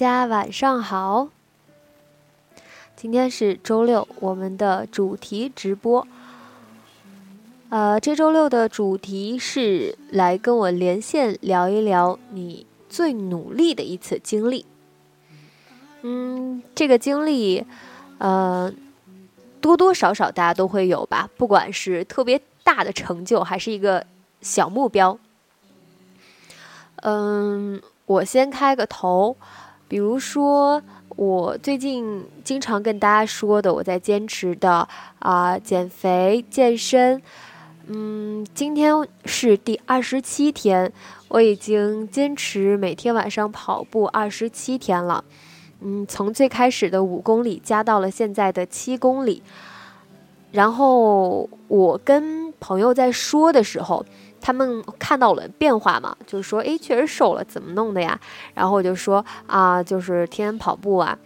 大家晚上好。今天是周六，我们的主题直播。呃，这周六的主题是来跟我连线聊一聊你最努力的一次经历。嗯，这个经历，呃，多多少少大家都会有吧，不管是特别大的成就，还是一个小目标。嗯，我先开个头，比如说我最近经常跟大家说的，我在坚持的啊、减肥健身。嗯，今天是第二十七天，我已经坚持每天晚上跑步二十七天了。嗯，从最开始的五公里加到了现在的七公里。然后我跟朋友在说的时候，他们看到了变化嘛，就是说：“诶，确实瘦了，怎么弄的呀？”然后我就说：“啊，就是天天跑步啊。”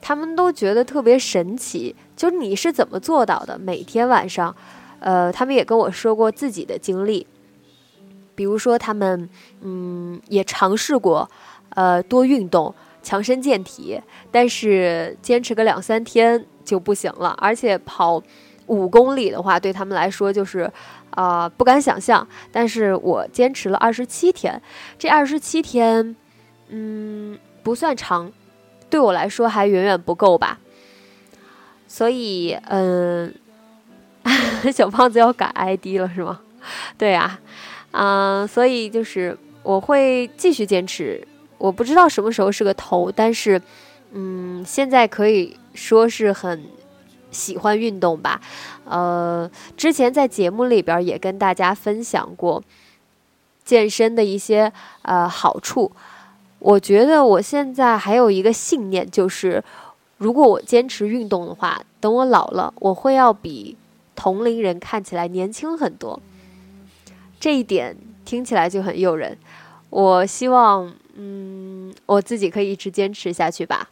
他们都觉得特别神奇，就是你是怎么做到的？每天晚上，呃，他们也跟我说过自己的经历，比如说他们嗯也尝试过呃多运动，强身健体，但是坚持个两三天就不行了，而且跑五公里的话，对他们来说就是啊、不敢想象。但是我坚持了二十七天，这二十七天嗯不算长，对我来说还远远不够吧。所以嗯。小胖子要改 ID 了是吗？对呀、啊，所以就是我会继续坚持。我不知道什么时候是个头，但是，嗯，现在可以说是很喜欢运动吧。呃，之前在节目里边也跟大家分享过健身的一些呃好处。我觉得我现在还有一个信念，就是如果我坚持运动的话，等我老了，我会要比同龄人看起来年轻很多。这一点听起来就很诱人。我希望，嗯，我自己可以一直坚持下去吧。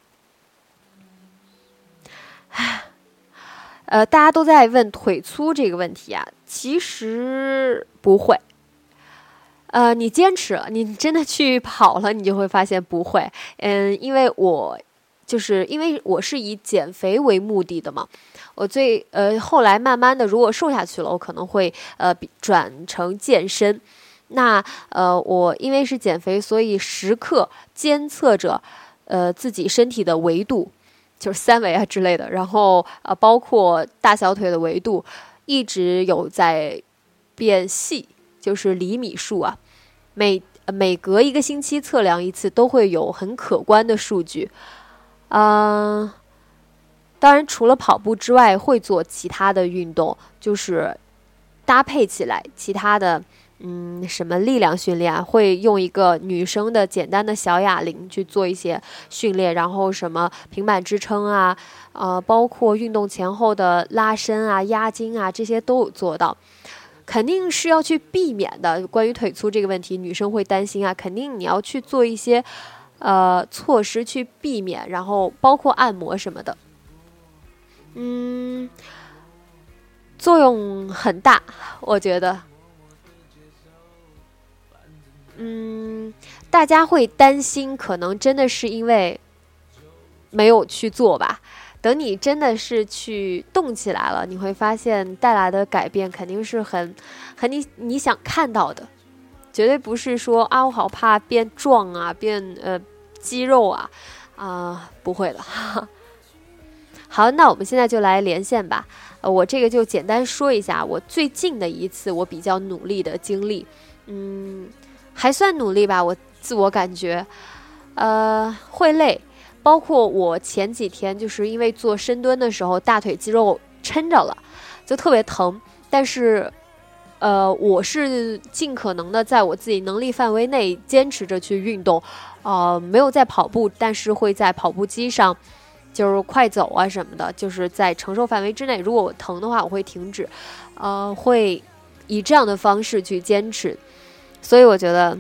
呃，大家都在问腿粗这个问题啊，其实不会。呃，你坚持，你真的去跑了，你就会发现不会。嗯，因为我就是因为我是以减肥为目的的嘛。我最呃后来慢慢的，如果瘦下去了，我可能会呃转成健身。那呃我因为是减肥，所以时刻监测着呃自己身体的维度，就是三围啊之类的，然后呃包括大小腿的维度，一直有在变细，就是厘米数啊，每每隔一个星期测量一次，都会有很可观的数据。嗯、当然，除了跑步之外，会做其他的运动，就是搭配起来其他的，嗯，什么力量训练啊，会用一个女生的简单的小哑铃去做一些训练，然后什么平板支撑啊，呃，包括运动前后的拉伸啊、压筋啊，这些都有做到。肯定是要去避免的。关于腿粗这个问题，女生会担心啊，肯定你要去做一些呃措施去避免，然后包括按摩什么的。嗯，作用很大，我觉得。嗯，大家会担心，可能真的是因为没有去做吧。等你真的是去动起来了，你会发现带来的改变肯定是很、很你你想看到的，绝对不是说啊我好怕变壮啊，变呃肌肉啊啊、不会的。好，那我们现在就来连线吧。呃，我这个就简单说一下我最近的一次我比较努力的经历，嗯，还算努力吧，我自我感觉，呃，会累。包括我前几天就是因为做深蹲的时候，大腿肌肉抻着了，就特别疼。但是，呃，我是尽可能的在我自己能力范围内坚持着去运动，呃，没有在跑步，但是会在跑步机上就是快走啊什么的，就是在承受范围之内。如果我疼的话，我会停止，呃，会以这样的方式去坚持。所以我觉得，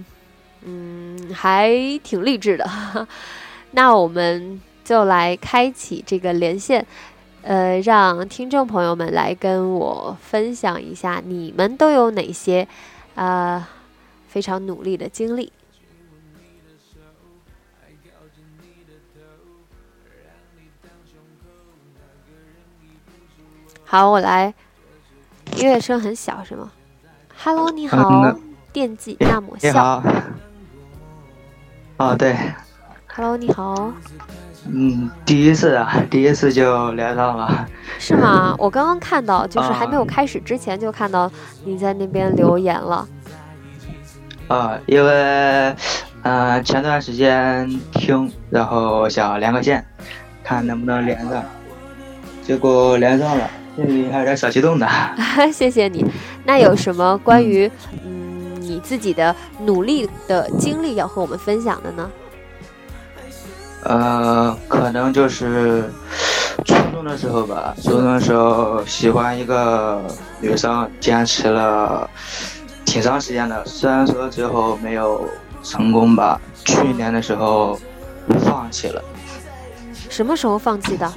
嗯，还挺励志的。那我们就来开启这个连线。呃，让听众朋友们来跟我分享一下，你们都有哪些啊非常努力的经历？好，我来。音乐声很小是吗？Hello，你好，电击那么笑。你好。哦，对。Hello，你好。嗯，第一次啊，第一次就连上了。是吗？我刚刚看到，就是还没有开始之前就看到你在那边留言了。啊，因为嗯前段时间听，然后想连个线，看能不能连上，结果连上了，心里还有点小激动的。谢谢你。那有什么关于嗯你自己的努力的经历要和我们分享的呢？呃，可能就是初中的时候吧。初中的时候喜欢一个女生，坚持了挺长时间的。虽然说最后没有成功吧。去年的时候放弃了。什么时候放弃的？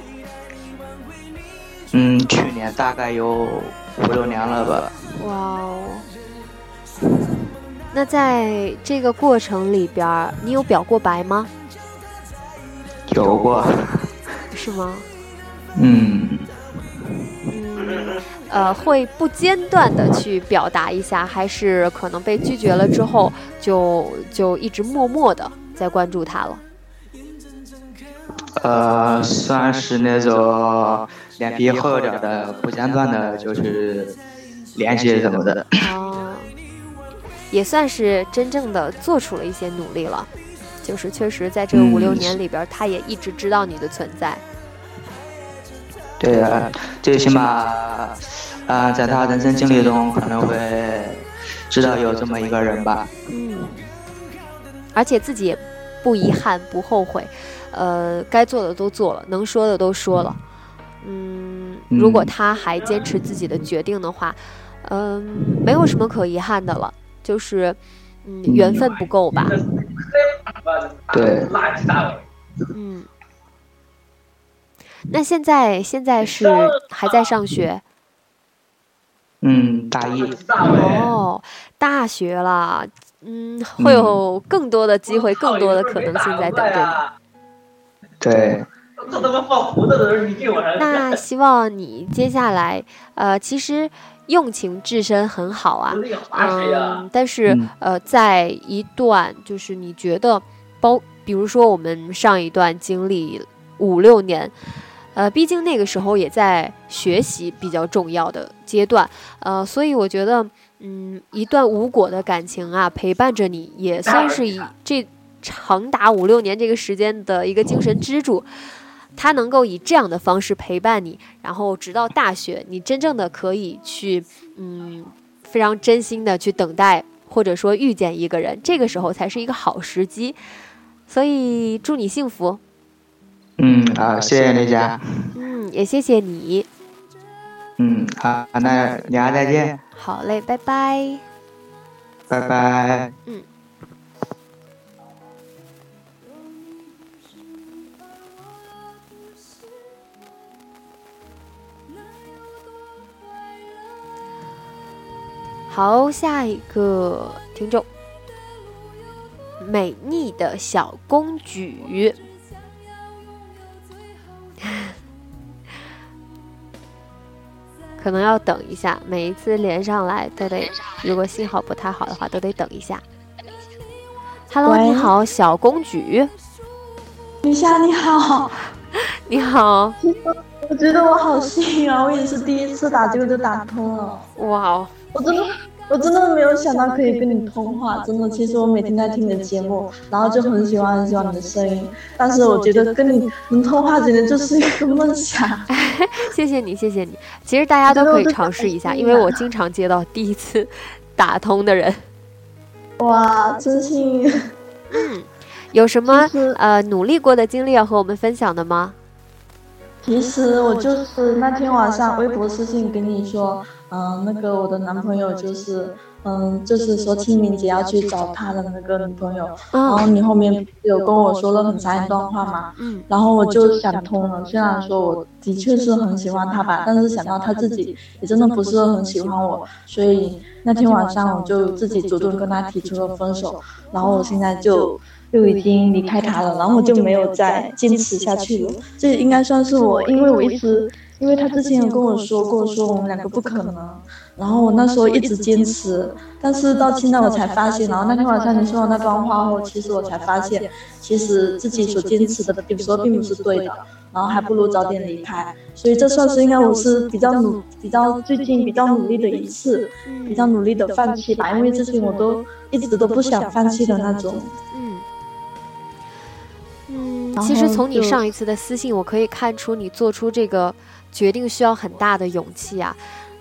嗯，去年大概有五六年了吧。哇哦！那在这个过程里边，你有表过白吗？有过，是吗？嗯。嗯，呃，会不间断的去表达一下，还是可能被拒绝了之后，就就一直默默的在关注他了。呃，算是那种脸皮厚点的，不间断的，就是联系什么的。哦，也算是真正的做出了一些努力了。就是确实，在这五六年里边，他也一直知道你的存在。对呀，最起码，啊，在他人生经历中可能会知道有这么一个人吧。嗯。而且自己也不遗憾、不后悔，呃，该做的都做了，能说的都说了。嗯，如果他还坚持自己的决定的话，嗯，没有什么可遗憾的了，就是。嗯，缘分不够吧？对。嗯。那现在现在是还在上学？嗯，大一。哦，大学了，嗯，会有更多的机会，更多的可能性在等着你。对。那希望你接下来，呃，其实。用情至深很好啊，嗯，但是呃，在一段就是你觉得包，比如说我们上一段经历五六年，呃，毕竟那个时候也在学习比较重要的阶段，呃，所以我觉得，嗯，一段无果的感情啊，陪伴着你也算是以这长达五六年这个时间的一个精神支柱。他能够以这样的方式陪伴你，然后直到大学，你真正的可以去，嗯，非常真心的去等待，或者说遇见一个人，这个时候才是一个好时机。所以祝你幸福。嗯，好，谢谢丽佳。嗯，也谢谢你。嗯，好，那俩再见。好嘞，拜拜。拜拜。嗯。好，下一个听众，美丽的小公举，可能要等一下，每一次连上来都得，如果信号不太好的话，都得等一下。Hello，你好，小公举。米夏，你好。你好。我觉得我好幸运啊！我也是第一次打这个就打通了。哇哦。我真的我真的没有想到可以跟你通话，真的。其实我每天在听你的节目，然后就很喜欢很喜欢你的声音。但是我觉得跟你能通话，简直就是一个梦想。谢谢你，谢谢你。其实大家都可以尝试一下，因为我经常接到第一次 打通的人。哇，真幸运。嗯，有什么呃努力过的经历要和我们分享的吗？其实我就是那天晚上微博私信跟你说。嗯，那个我的男朋友就是，嗯，就是说清明节要去找他的那个女朋友，然后你后面有跟我说了很长一段话嘛，嗯，然后我就想通了，虽然说我的确是很喜欢他吧，但是想到他自己也真的不是很喜欢我，所以那天晚上我就自己主动跟他提出了分手，然后我现在就就已经离开他了，然后就没有再坚持下去了，这应该算是我，因为我一直。因为他之前有跟我说过，说我们两个不可能，然后我那时候一直坚持，但是到现在我才发现，然后那天晚上你说的那段话后，其实我才发现，其实自己所坚持的有时候并不是对的，然后还不如早点离开，所以这算是应该我是比较努，比较最近比较努力的一次，比较努力的放弃吧，因为之前我都一直都不想放弃的那种。嗯，嗯，其实从你上一次的私信，我可以看出你做出这个。决定需要很大的勇气啊，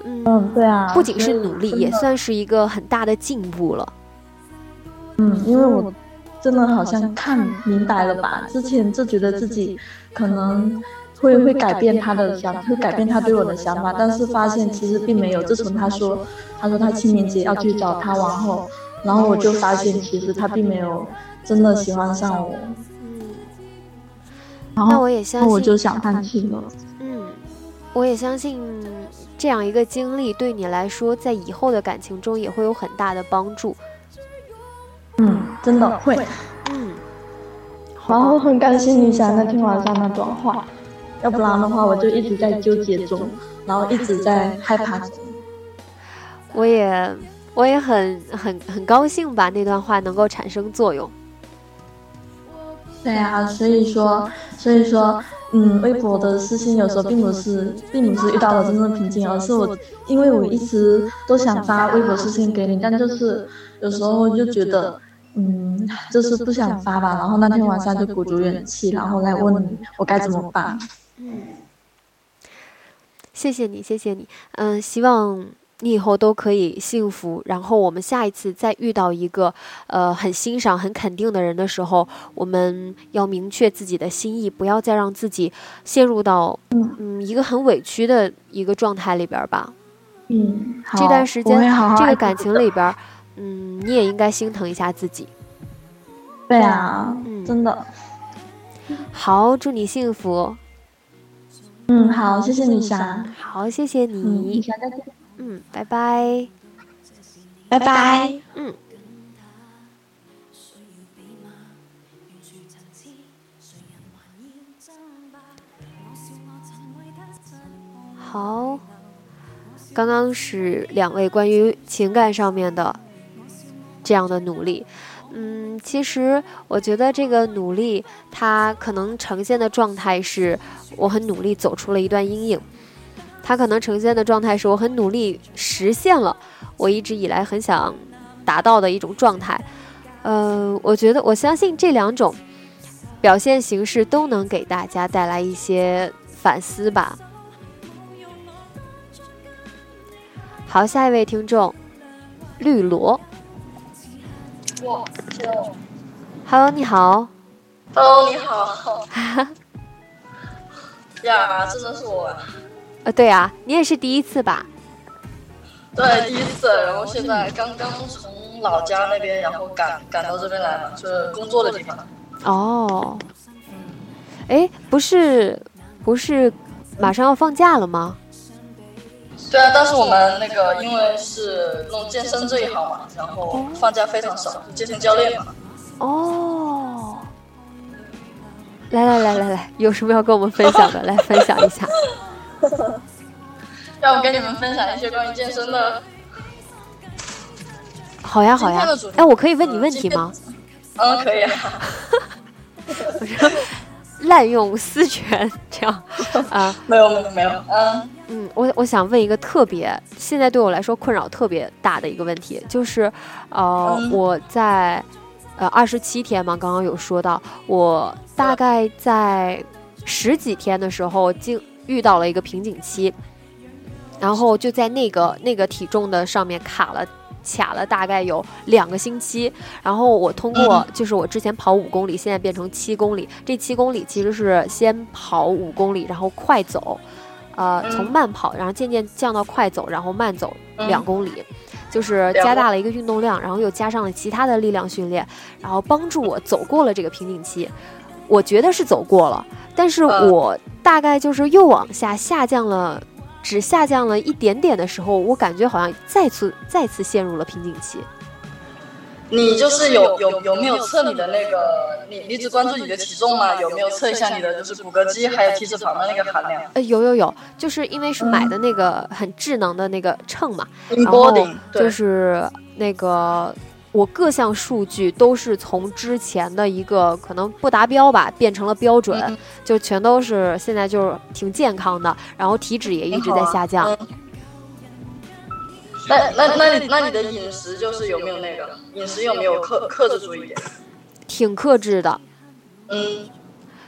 嗯，对啊，不仅是努力，也算是一个很大的进步了。嗯，因为我真的好像看明白了吧，之前就觉得自己可能会会改变他的想，会改变他对我的想法，但是发现其实并没有。自从他说，他说他清明节要去找他王后，然后我就发现其实他并没有真的喜欢上我。嗯，然后我也相信，我就想放弃了。我也相信，这样一个经历对你来说，在以后的感情中也会有很大的帮助。嗯，真的会。嗯。然后很感谢你想那天晚上那段话，要不然的话我就一直在纠结中，然后一直在害怕。我也，我也很很很高兴吧，那段话能够产生作用。对啊，所以说，所以说。嗯，微博的私信有时候并不是，并不是遇到了真正的瓶颈，而是我，因为我一直都想发微博私信给你，但就是有时候就觉得，嗯，就是不想发吧。然后那天晚上就鼓足勇气，然后来问你我该怎么办。嗯，谢谢你，谢谢你。嗯，希望。你以后都可以幸福，然后我们下一次再遇到一个呃很欣赏、很肯定的人的时候，我们要明确自己的心意，不要再让自己陷入到嗯一个很委屈的一个状态里边吧。嗯，这段时间这个感情里边，嗯，你也应该心疼一下自己。对啊，嗯，真的。好，祝你幸福。嗯，好，谢谢女神。好，谢谢你。嗯，拜拜，拜拜。嗯。好，刚刚是两位关于情感上面的这样的努力。嗯，其实我觉得这个努力，它可能呈现的状态是我很努力走出了一段阴影。他可能呈现的状态是我很努力实现了我一直以来很想达到的一种状态，呃，我觉得我相信这两种表现形式都能给大家带来一些反思吧。好，下一位听众，绿萝。哇，Hello，你好。Hello，你好。呀，真的是我。呃，对啊，你也是第一次吧？对，第一次。然后现在刚刚从老家那边，然后赶赶到这边来了，就是工作的地方。哦。嗯。哎，不是，不是，马上要放假了吗？对啊，但是我们那个因为是弄健身这一行嘛，然后放假非常少，健身教练嘛。哦。来来来来来，有什么要跟我们分享的？来分享一下。让我跟你们分享一些关于健身的。好呀，好呀。哎，我可以问你问题吗？嗯，可以啊。我说，滥用私权这样啊？没有没有没有，嗯嗯，我我想问一个特别现在对我来说困扰特别大的一个问题，就是呃嗯我在呃二十七天嘛，刚刚有说到，我大概在十几天的时候经遇到了一个瓶颈期，然后就在那个那个体重的上面卡了。卡了大概有两个星期，然后我通过就是我之前跑五公里，现在变成七公里。这七公里其实是先跑五公里，然后快走，呃，嗯从慢跑，然后渐渐降到快走，然后慢走嗯两公里，就是加大了一个运动量，然后又加上了其他的力量训练，然后帮助我走过了这个瓶颈期。我觉得是走过了，但是嗯我大概就是又往下下降了，只下降了一点点的时候，我感觉好像再次再次陷入了瓶颈期。你就是有有有没有测你的那个，你你只关注你的体重吗？有没有测一下你的就是骨骼肌还有体脂肪的那个含量呃，有有有，就是因为是买的那个很智能的那个秤嘛，？Emboding 就，是那个我各项数据都是从之前的一个可能不达标吧，变成了标准，嗯就全都是现在就是挺健康的，然后体脂也一直在下降。嗯那那那你那你的饮食就是有没有那个饮食有没有克克制住一点？挺克制的，嗯，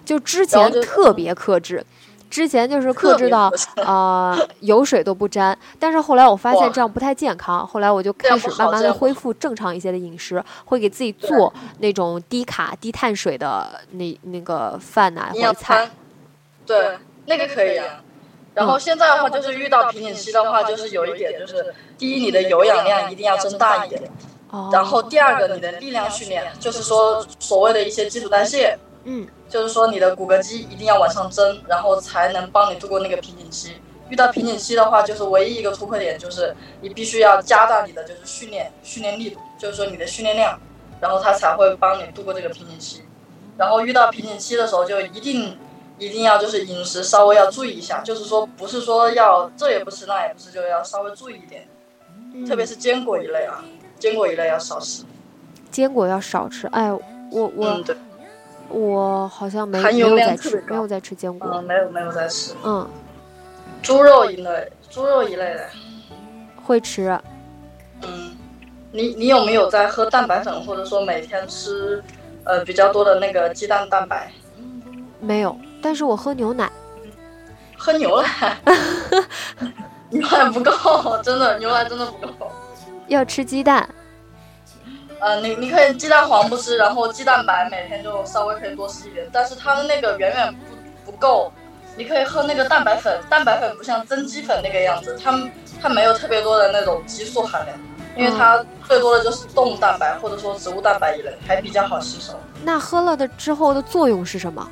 就之前特别克制，之前就是克制到呃油水都不沾，但是后来我发现这样不太健康，后来我就开始慢慢的恢复正常一些的饮食，会给自己做那种低卡低碳水的那那个饭呐、营养或者菜餐。，对，那个可以啊。然后现在的话，就是遇到瓶颈期的话，就是有一点，就是第一，你的有氧量一定要增大一点，哦，然后第二个，你的力量训练，就是说所谓的一些基础代谢，嗯就是说你的骨骼肌一定要往上增，然后才能帮你度过那个瓶颈期。遇到瓶颈期的话，就是唯一一个突破点，就是你必须要加大你的就是训练训练力度，就是说你的训练量，然后它才会帮你度过这个瓶颈期。然后遇到瓶颈期的时候，就一定一定要就是饮食稍微要注意一下，就是说不是说要这也不吃那也不吃，就要稍微注意一点，嗯特别是坚果一类啊，坚果一类要少吃。坚果要少吃。哎，我我、嗯，对，我好像没有在吃没有在吃坚果。嗯，没有没有在吃。嗯，猪肉一类，猪肉一类的。会吃。嗯，你你有没有在喝蛋白粉，或者说每天吃呃比较多的那个鸡蛋蛋白？没有，但是我喝牛奶。喝牛奶，牛奶不够，真的牛奶真的不够。要吃鸡蛋，呃，你你可以鸡蛋黄不吃，然后鸡蛋白每天就稍微可以多吃一点，但是它的那个远远不不够。你可以喝那个蛋白粉，蛋白粉不像增肌粉那个样子，它它没有特别多的那种激素含量，因为它最多的就是动物蛋白或者说植物蛋白一类，还比较好吸收。那喝了的之后的作用是什么？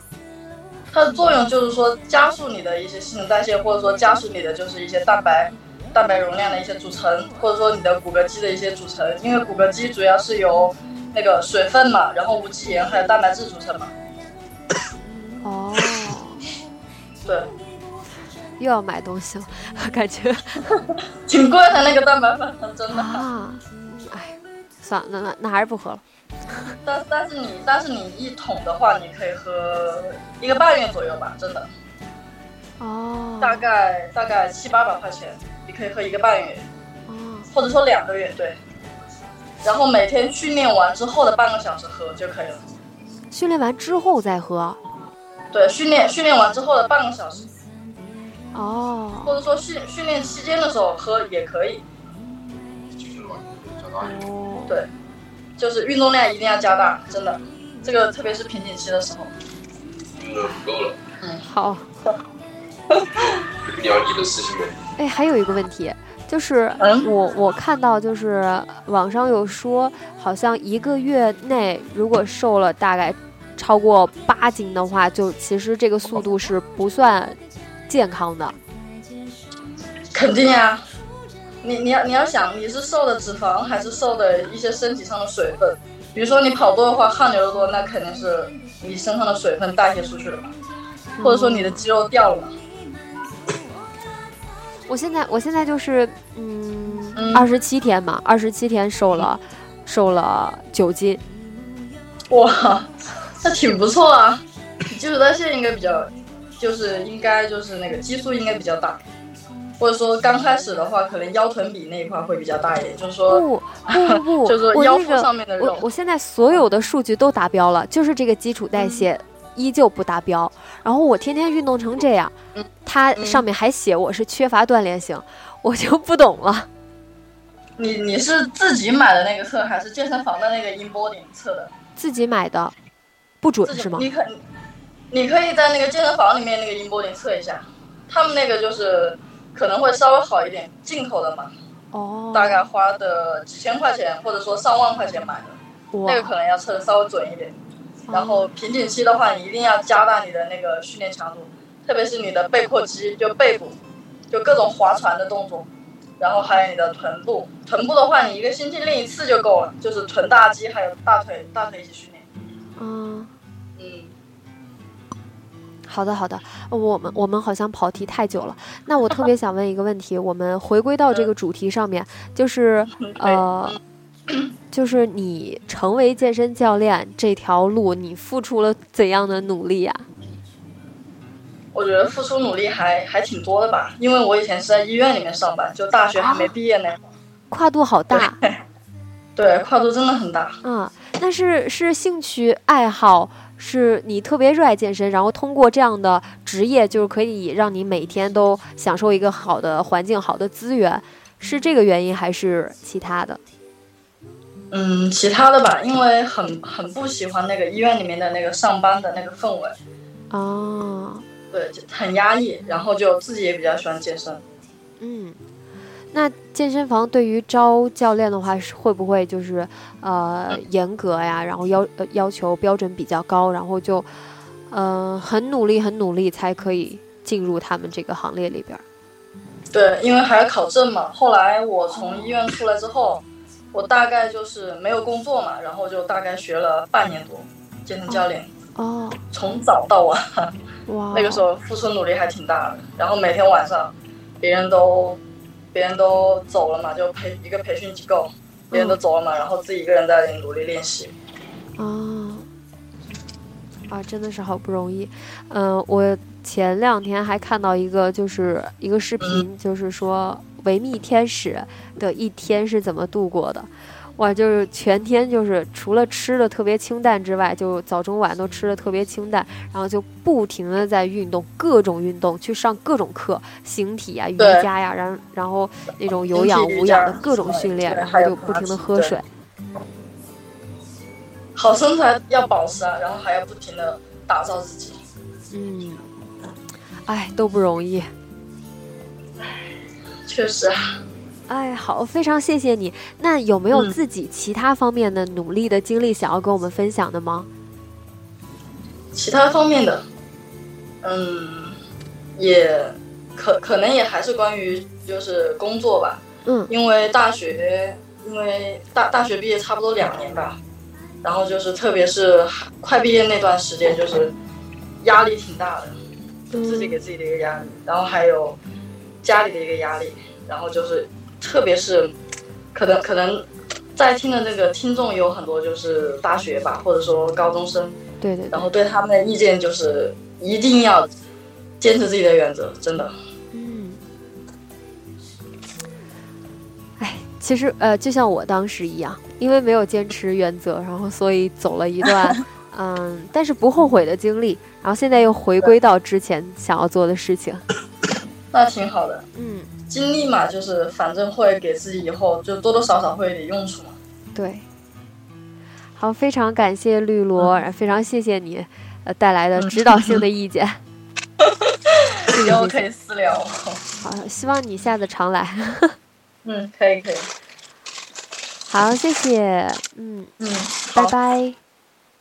它的作用就是说加速你的一些新陈代谢，或者说加速你的就是一些蛋白蛋白容量的一些组成，或者说你的骨骼肌的一些组成。因为骨骼肌主要是由那个水分嘛，然后无机盐还有蛋白质组成嘛。哦，对，又要买东西了，感觉 挺贵的那个蛋白粉，真的。啊，哎，算了，那那那还是不喝了。但但是你但是你一桶的话，你可以喝一个半月左右吧，真的，哦，大概大概七八百块钱，你可以喝一个半月，哦，或者说两个月，对。然后每天训练完之后的半个小时喝就可以了。训练完之后再喝。对，训练训练完之后的半个小时，哦，或者说训训练期间的时候喝也可以。哦，对，就是运动量一定要加大，真的，这个特别是瓶颈期的时候。运动不够了，嗯好。聊你的事情呗。哎，还有一个问题，就是嗯我我看到就是网上有说，好像一个月内如果瘦了大概超过八斤的话，就其实这个速度是不算健康的。肯定呀、你你要你要想你是瘦的脂肪还是瘦的一些身体上的水分。比如说你跑多的话，汗流的多，那肯定是你身上的水分代谢出去了嘛，或者说你的肌肉掉了嘛。我现在我现在就是嗯，嗯。二十七天嘛，二十七天瘦了，瘦了九斤。哇，那挺不错啊，基础代谢应该比较，就是应该就是那个激素应该比较大，或者说刚开始的话，可能腰臀比那一块会比较大一点，就是说不不不不，就是腰腹上面的肉。我我现在所有的数据都达标了，就是这个基础代谢依旧不达标。然后我天天运动成这样嗯，它嗯上面还写我是缺乏锻炼型，我就不懂了。你你是自己买的那个测，还是健身房的那个 in body 测的？自己买的不准是吗？你可你可以在那个健身房里面那个 in body 测一下，他们那个就是可能会稍微好一点，进口的嘛，哦，大概花的几千块钱或者说上万块钱买的，那个可能要测的稍微准一点。然后瓶颈期的话，你一定要加大你的那个训练强度，特别是你的背阔肌，就背部，就各种划船的动作，然后还有你的臀部。臀部的话，你一个星期练一次就够了，就是臀大肌还有大腿，大腿一起训练。嗯，嗯，好的好的，我们我们好像跑题太久了。那我特别想问一个问题，我们回归到这个主题上面，就是呃，就是你成为健身教练这条路，你付出了怎样的努力呀、我觉得付出努力还还挺多的吧，因为我以前是在医院里面上班，就大学还没毕业那会儿，跨度好大对，跨度真的很大。啊！那是是兴趣爱好，是你特别热爱健身，然后通过这样的职业，就是可以让你每天都享受一个好的环境、好的资源，是这个原因还是其他的？嗯，其他的吧，因为很很不喜欢那个医院里面的那个上班的那个氛围，哦，对，就很压抑，然后就自己也比较喜欢健身。嗯，那健身房对于招教练的话，是会不会就是呃严格呀，然后要呃要求标准比较高，然后就嗯、呃很努力很努力才可以进入他们这个行列里边？对，因为还要考证嘛。后来我从医院出来之后，我大概就是没有工作嘛，然后就大概学了半年多健身教练，哦，从早到晚。哇，那个时候付出努力还挺大的，然后每天晚上，别人都别人都走了嘛，就培一个培训机构，别人都走了嘛，然后自己一个人在努力练习。啊啊，真的是好不容易。嗯、我前两天还看到一个，就是一个视频，就是说维密天使的一天是怎么度过的。哇，就是全天就是除了吃的特别清淡之外，就早中晚都吃的特别清淡，然后就不停的在运动，各种运动，去上各种课，形体呀、瑜伽呀，然后然后那种有氧、无氧的各种训练，然后就不停的喝水。好身材要保持啊，然后还要不停的打造自己。嗯，哎，都不容易。确实啊，哎，好，非常谢谢你。那有没有嗯自己其他方面的努力的经历想要跟我们分享的吗？其他方面的，嗯，也可可能也还是关于就是工作吧，嗯因为大学，因为大大学毕业差不多两年吧，然后就是特别是快毕业那段时间，就是压力挺大的，就自己给自己的一个压力，然后还有家里的一个压力，然后就是特别是可能可能在听的那个听众有很多就是大学吧，或者说高中生。对对对然，后对他们的意见就是一定要坚持自己的原则，真的。嗯，哎，其实呃，就像我当时一样，因为没有坚持原则，然后所以走了一段 嗯，但是不后悔的经历，然后现在又回归到之前想要做的事情。那挺好的，嗯，经历嘛，就是反正会给自己以后就多多少少会有点用处嘛。对。好，非常感谢绿萝，非常谢谢你呃带来的指导性的意见。以后。可以私聊。好，希望你下次常来。嗯，可以可以。好，谢谢。嗯，嗯，拜。拜。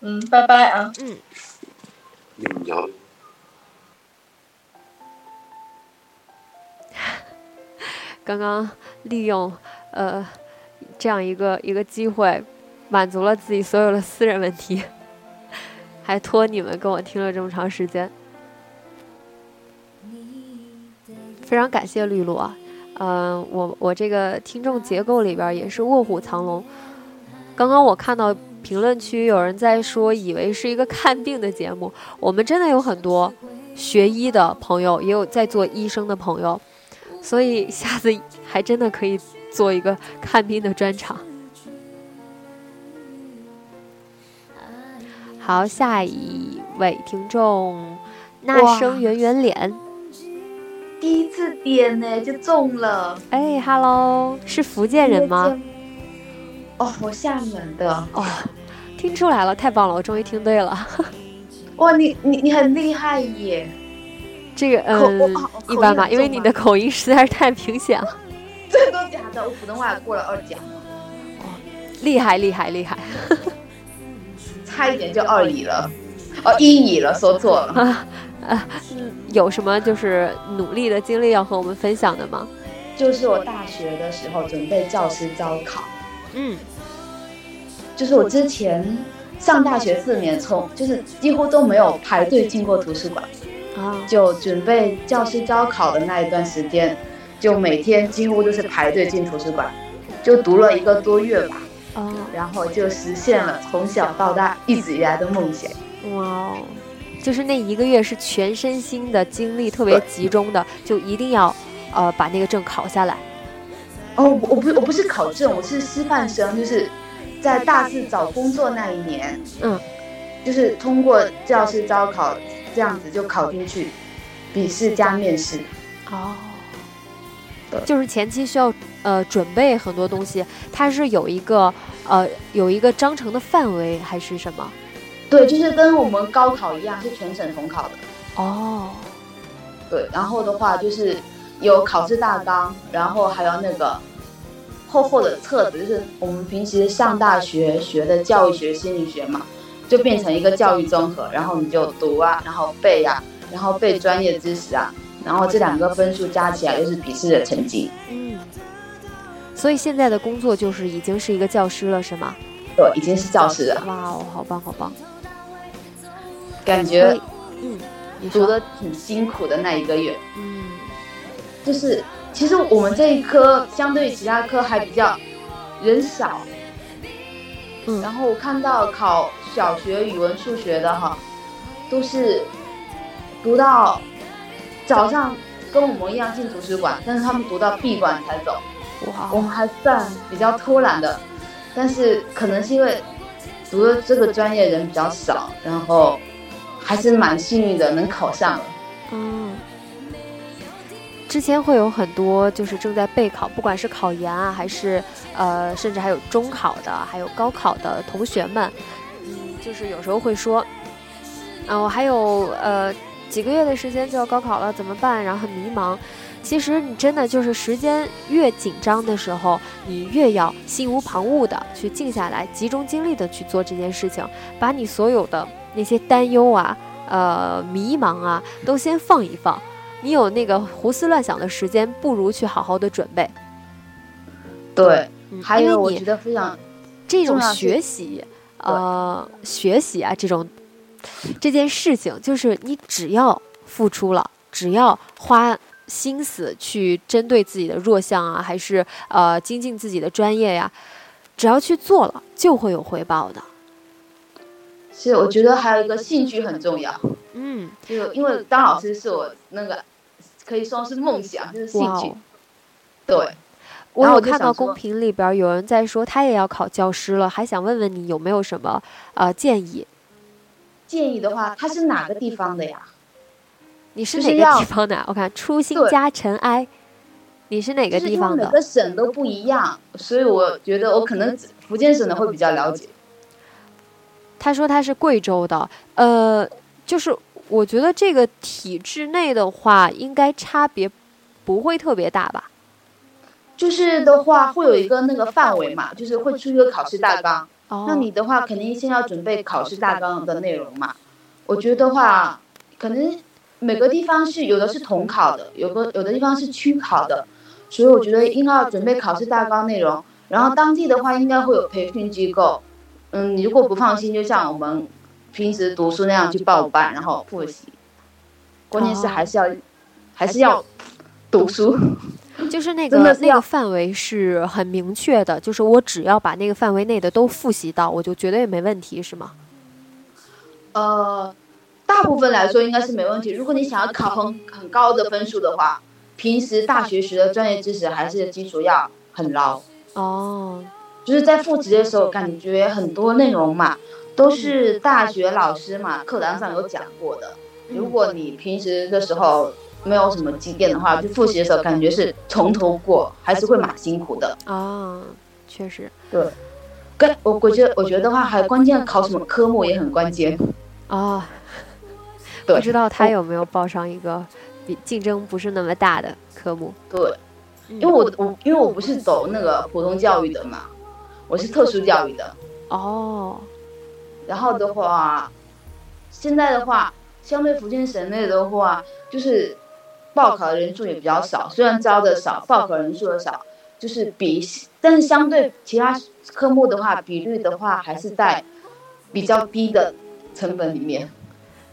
嗯，拜拜啊。嗯。刚刚利用呃这样一个一个机会，满足了自己所有的私人问题，还托你们跟我听了这么长时间，非常感谢绿萝。嗯、我我这个听众结构里边也是卧虎藏龙。刚刚我看到评论区有人在说，以为是一个看病的节目。我们真的有很多学医的朋友，也有在做医生的朋友，所以下次还真的可以做一个看病的专场。好，下一位听众，那声圆圆脸，第一次点呢就中了。哎，Hello，是福建人吗？哦，我厦门的。哦，听出来了，太棒了，我终于听对了。哇，你你你很厉害耶！这个嗯，一般吧，因为你的口音实在是太明显了。这都假的？我普通话过了二甲。哦，厉害厉害厉害！差一点就二乙了，哦，一乙了，说错了。啊 啊，有什么就是努力的经历要和我们分享的吗？就是我大学的时候准备教师招考，嗯，就是我之前上大学四年，从就是几乎都没有排队进过图书馆，啊，就准备教师招考的那一段时间，就每天几乎都是排队进图书馆，就读了一个多月吧。哦，然后就实现了从小到大一直以来的梦想。哇哦，就是那一个月是全身心的精力特别集中的，就一定要呃把那个证考下来。哦，我不我不是考证，我是师范生，就是在大四找工作那一年，嗯，就是通过教师招考这样子就考进去，笔试加面试。哦。就是前期需要呃准备很多东西，它是有一个呃有一个章程的范围还是什么？对，就是跟我们高考一样，是全省统考的。哦，对，然后的话就是有考试大纲，然后还有那个厚厚的册子，就是我们平时上大学学的教育学、心理学嘛，就变成一个教育综合，然后你就读啊，然后背啊，然后背专业知识啊。然后这两个分数加起来就是笔试的成绩。嗯，所以现在的工作就是已经是一个教师了，是吗？对，已经是教师了。哇哦，好棒好棒！感觉，嗯，读的挺辛苦的那一个月。嗯，就是其实我们这一科相对于其他科还比较人少。嗯，然后我看到考小学语文、数学的哈，都是读到。早上跟我们一样进图书馆，但是他们读到闭馆才走。哇，我们还算比较偷懒的，但是可能是因为读的这个专业人比较少，然后还是蛮幸运的能考上了。嗯，之前会有很多就是正在备考，不管是考研啊，还是呃，甚至还有中考的，还有高考的同学们，嗯，就是有时候会说，啊，我还有呃。几个月的时间就要高考了，怎么办？然后很迷茫。其实你真的就是时间越紧张的时候，你越要心无旁骛的去静下来，集中精力的去做这件事情，把你所有的那些担忧啊、呃迷茫啊，都先放一放。你有那个胡思乱想的时间，不如去好好的准备。对，还有我觉得非常这种学习，呃，学习啊这种。这件事情就是你只要付出了，只要花心思去针对自己的弱项啊，还是呃精进自己的专业呀，只要去做了，就会有回报的。是，我觉得还有一个兴趣很重要。嗯，就因为当老师是我那个可以说是梦想，就是兴趣。对，我有看到公屏里边有人在说他也要考教师了，还想问问你有没有什么呃建议。建议的话，他是哪个地方的呀？你是哪个地方的？我看初心加尘埃，你是哪个地方的？每个省都不一样，所以我觉得我可能福建省的会比较了解。他说他是贵州的，呃，就是我觉得这个体制内的话，应该差别不会特别大吧？就是的话，会有一个那个范围嘛，就是会出一个考试大纲。那你的话肯定先要准备考试大纲的内容嘛？我觉得话，可能每个地方是有的是统考的，有个有的地方是区考的，所以我觉得应该要准备考试大纲内容。然后当地的话应该会有培训机构，嗯，你如果不放心，就像我们平时读书那样去报班，然后复习。关键是还是要还是要读书。就是那个那个范围是很明确的，就是我只要把那个范围内的都复习到，我就绝对没问题，是吗？呃，大部分来说应该是没问题。如果你想要考很很高的分数的话，平时大学学的专业知识还是基础要很牢。哦，就是在复习的时候，感觉很多内容嘛，都是大学老师嘛课堂上有讲过的。如果你平时的时候没有什么积淀的话，就复习的时候感觉是从头过，还是会蛮辛苦的。啊，确实，对。跟我我觉得我觉得话，还关键考什么科目也很关键。哦，不知道他有没有报上一个比竞争不是那么大的科目？对，因为我我因为我不是走那个普通教育的嘛，我是特殊教育的。哦，然后的话，现在的话，相对福建省内的话，就是报考的人数也比较少，虽然招的少，报考人数的少，就是比，但是相对其他科目的话，比率的话还是在比较低的。成本里面，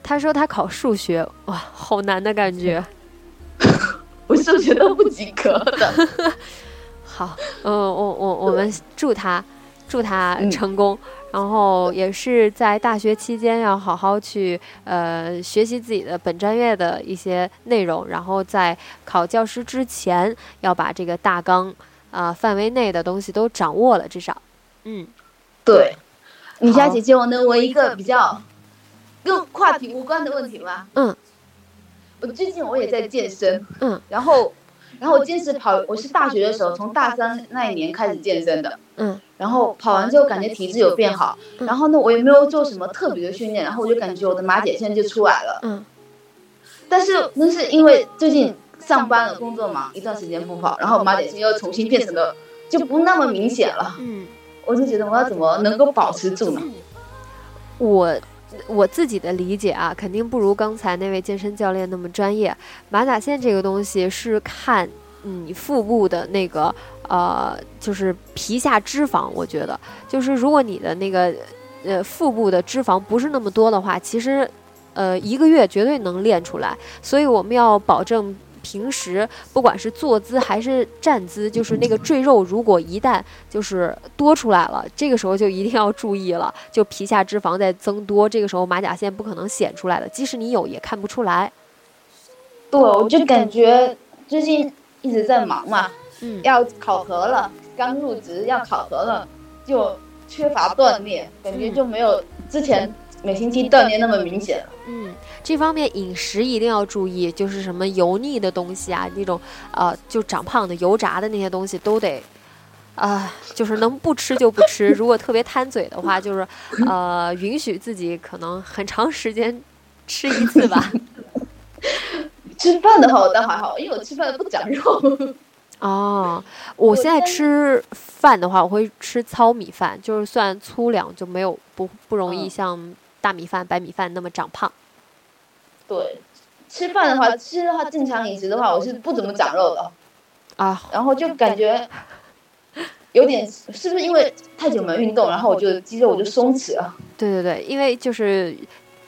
他说他考数学，哇，好难的感觉，我数学都不及格的。好，嗯，我我我们祝他，祝他成功，然后也是在大学期间要好好去呃学习自己的本专业的一些内容，然后在考教师之前要把这个大纲啊范围内的东西都掌握了，至少，嗯，对，米霞姐姐，我能问一个比较。跟话题无关的问题吗？嗯，我最近我也在健身，嗯，然后，然后我坚持跑，我是大学的时候从大三那一年开始健身的，嗯，然后跑完之后感觉体质有变好，然后呢我也没有做什么特别的训练，然后我就感觉我的马甲线就出来了，嗯，但是那是因为最近上班了，工作忙，一段时间不跑，然后马甲线又重新变成了就不那么明显了，嗯，我就觉得我要怎么能够保持住呢？我。我自己的理解啊，肯定不如刚才那位健身教练那么专业。马甲线这个东西是看你腹部的那个呃，就是皮下脂肪。我觉得，就是如果你的那个呃腹部的脂肪不是那么多的话，其实呃一个月绝对能练出来。所以我们要保证。平时不管是坐姿还是站姿，就是那个赘肉，如果一旦就是多出来了，这个时候就一定要注意了，就皮下脂肪在增多，这个时候马甲线不可能显出来的，即使你有也看不出来。对，我就感觉最近一直在忙嘛，嗯，要考核了，刚入职要考核了，就缺乏锻炼，感觉就没有之前。每星期锻炼那么明显，嗯，这方面饮食一定要注意，就是什么油腻的东西啊，那种呃，就长胖的油炸的那些东西都得，啊，就是能不吃就不吃。如果特别贪嘴的话，就是呃，允许自己可能很长时间吃一次吧。吃饭的话我倒还好，因为我吃饭不长肉。哦，我现在吃饭的话，我会吃糙米饭，就是算粗粮，就没有不不容易像。大米饭、白米饭那么长胖，对，吃饭的话，吃的话正常饮食的话，我是不怎么长肉的，啊，然后就感觉有点，是不是因为太久没运动，然后我就肌肉我就松弛了？对对对，因为就是。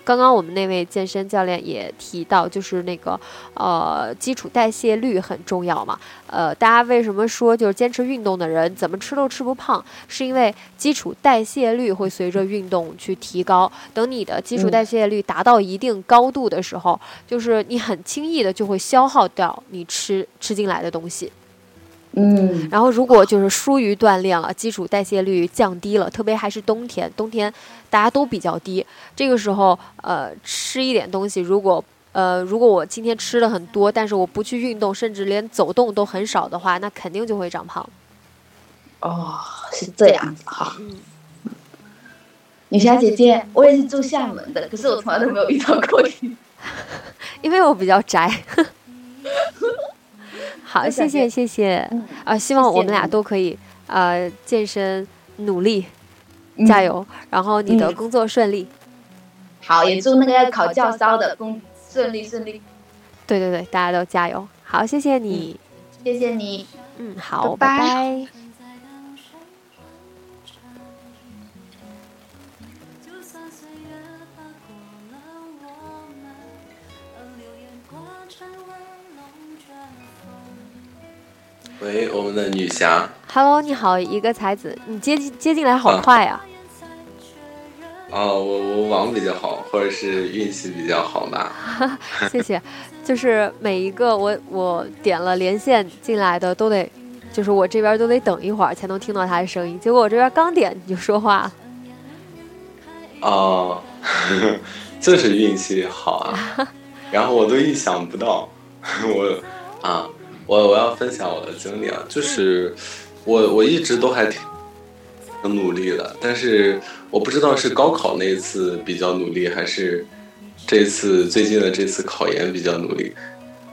刚刚我们那位健身教练也提到，就是那个呃基础代谢率很重要嘛。呃，大家为什么说就是坚持运动的人怎么吃都吃不胖？是因为基础代谢率会随着运动去提高。等你的基础代谢率达到一定高度的时候，就是你很轻易的就会消耗掉你吃吃进来的东西。嗯，然后如果就是疏于锻炼了，基础代谢率降低了，特别还是冬天，冬天大家都比较低，这个时候呃吃一点东西，如果呃如果我今天吃的很多，但是我不去运动，甚至连走动都很少的话，那肯定就会长胖。哦，是这样子哈。嗯。女侠姐姐，我也是住厦门的，可是我从来都没有遇到过你，因为我比较宅。好，谢谢谢谢，啊，希望我们俩都可以呃健身努力，加油，然后你的工作顺利。好，也祝那个要考教招的工顺利顺利。对对对，大家都加油。好，谢谢你，谢谢你，嗯，好，拜拜。喂，我们的女侠。Hello，你好，一个才子，你接接进来好快呀。啊，我我网比较好，或者是运气比较好吧。谢谢。就是每一个我我点了连线进来的都得，就是我这边都得等一会儿才能听到他的声音。结果我这边刚点你就说话。哦，就是运气好啊。然后我都意想不到，我啊，我我要分享我的经历啊，就是我我一直都还挺挺努力的，但是我不知道是高考那一次比较努力，还是这次最近的这次考研比较努力，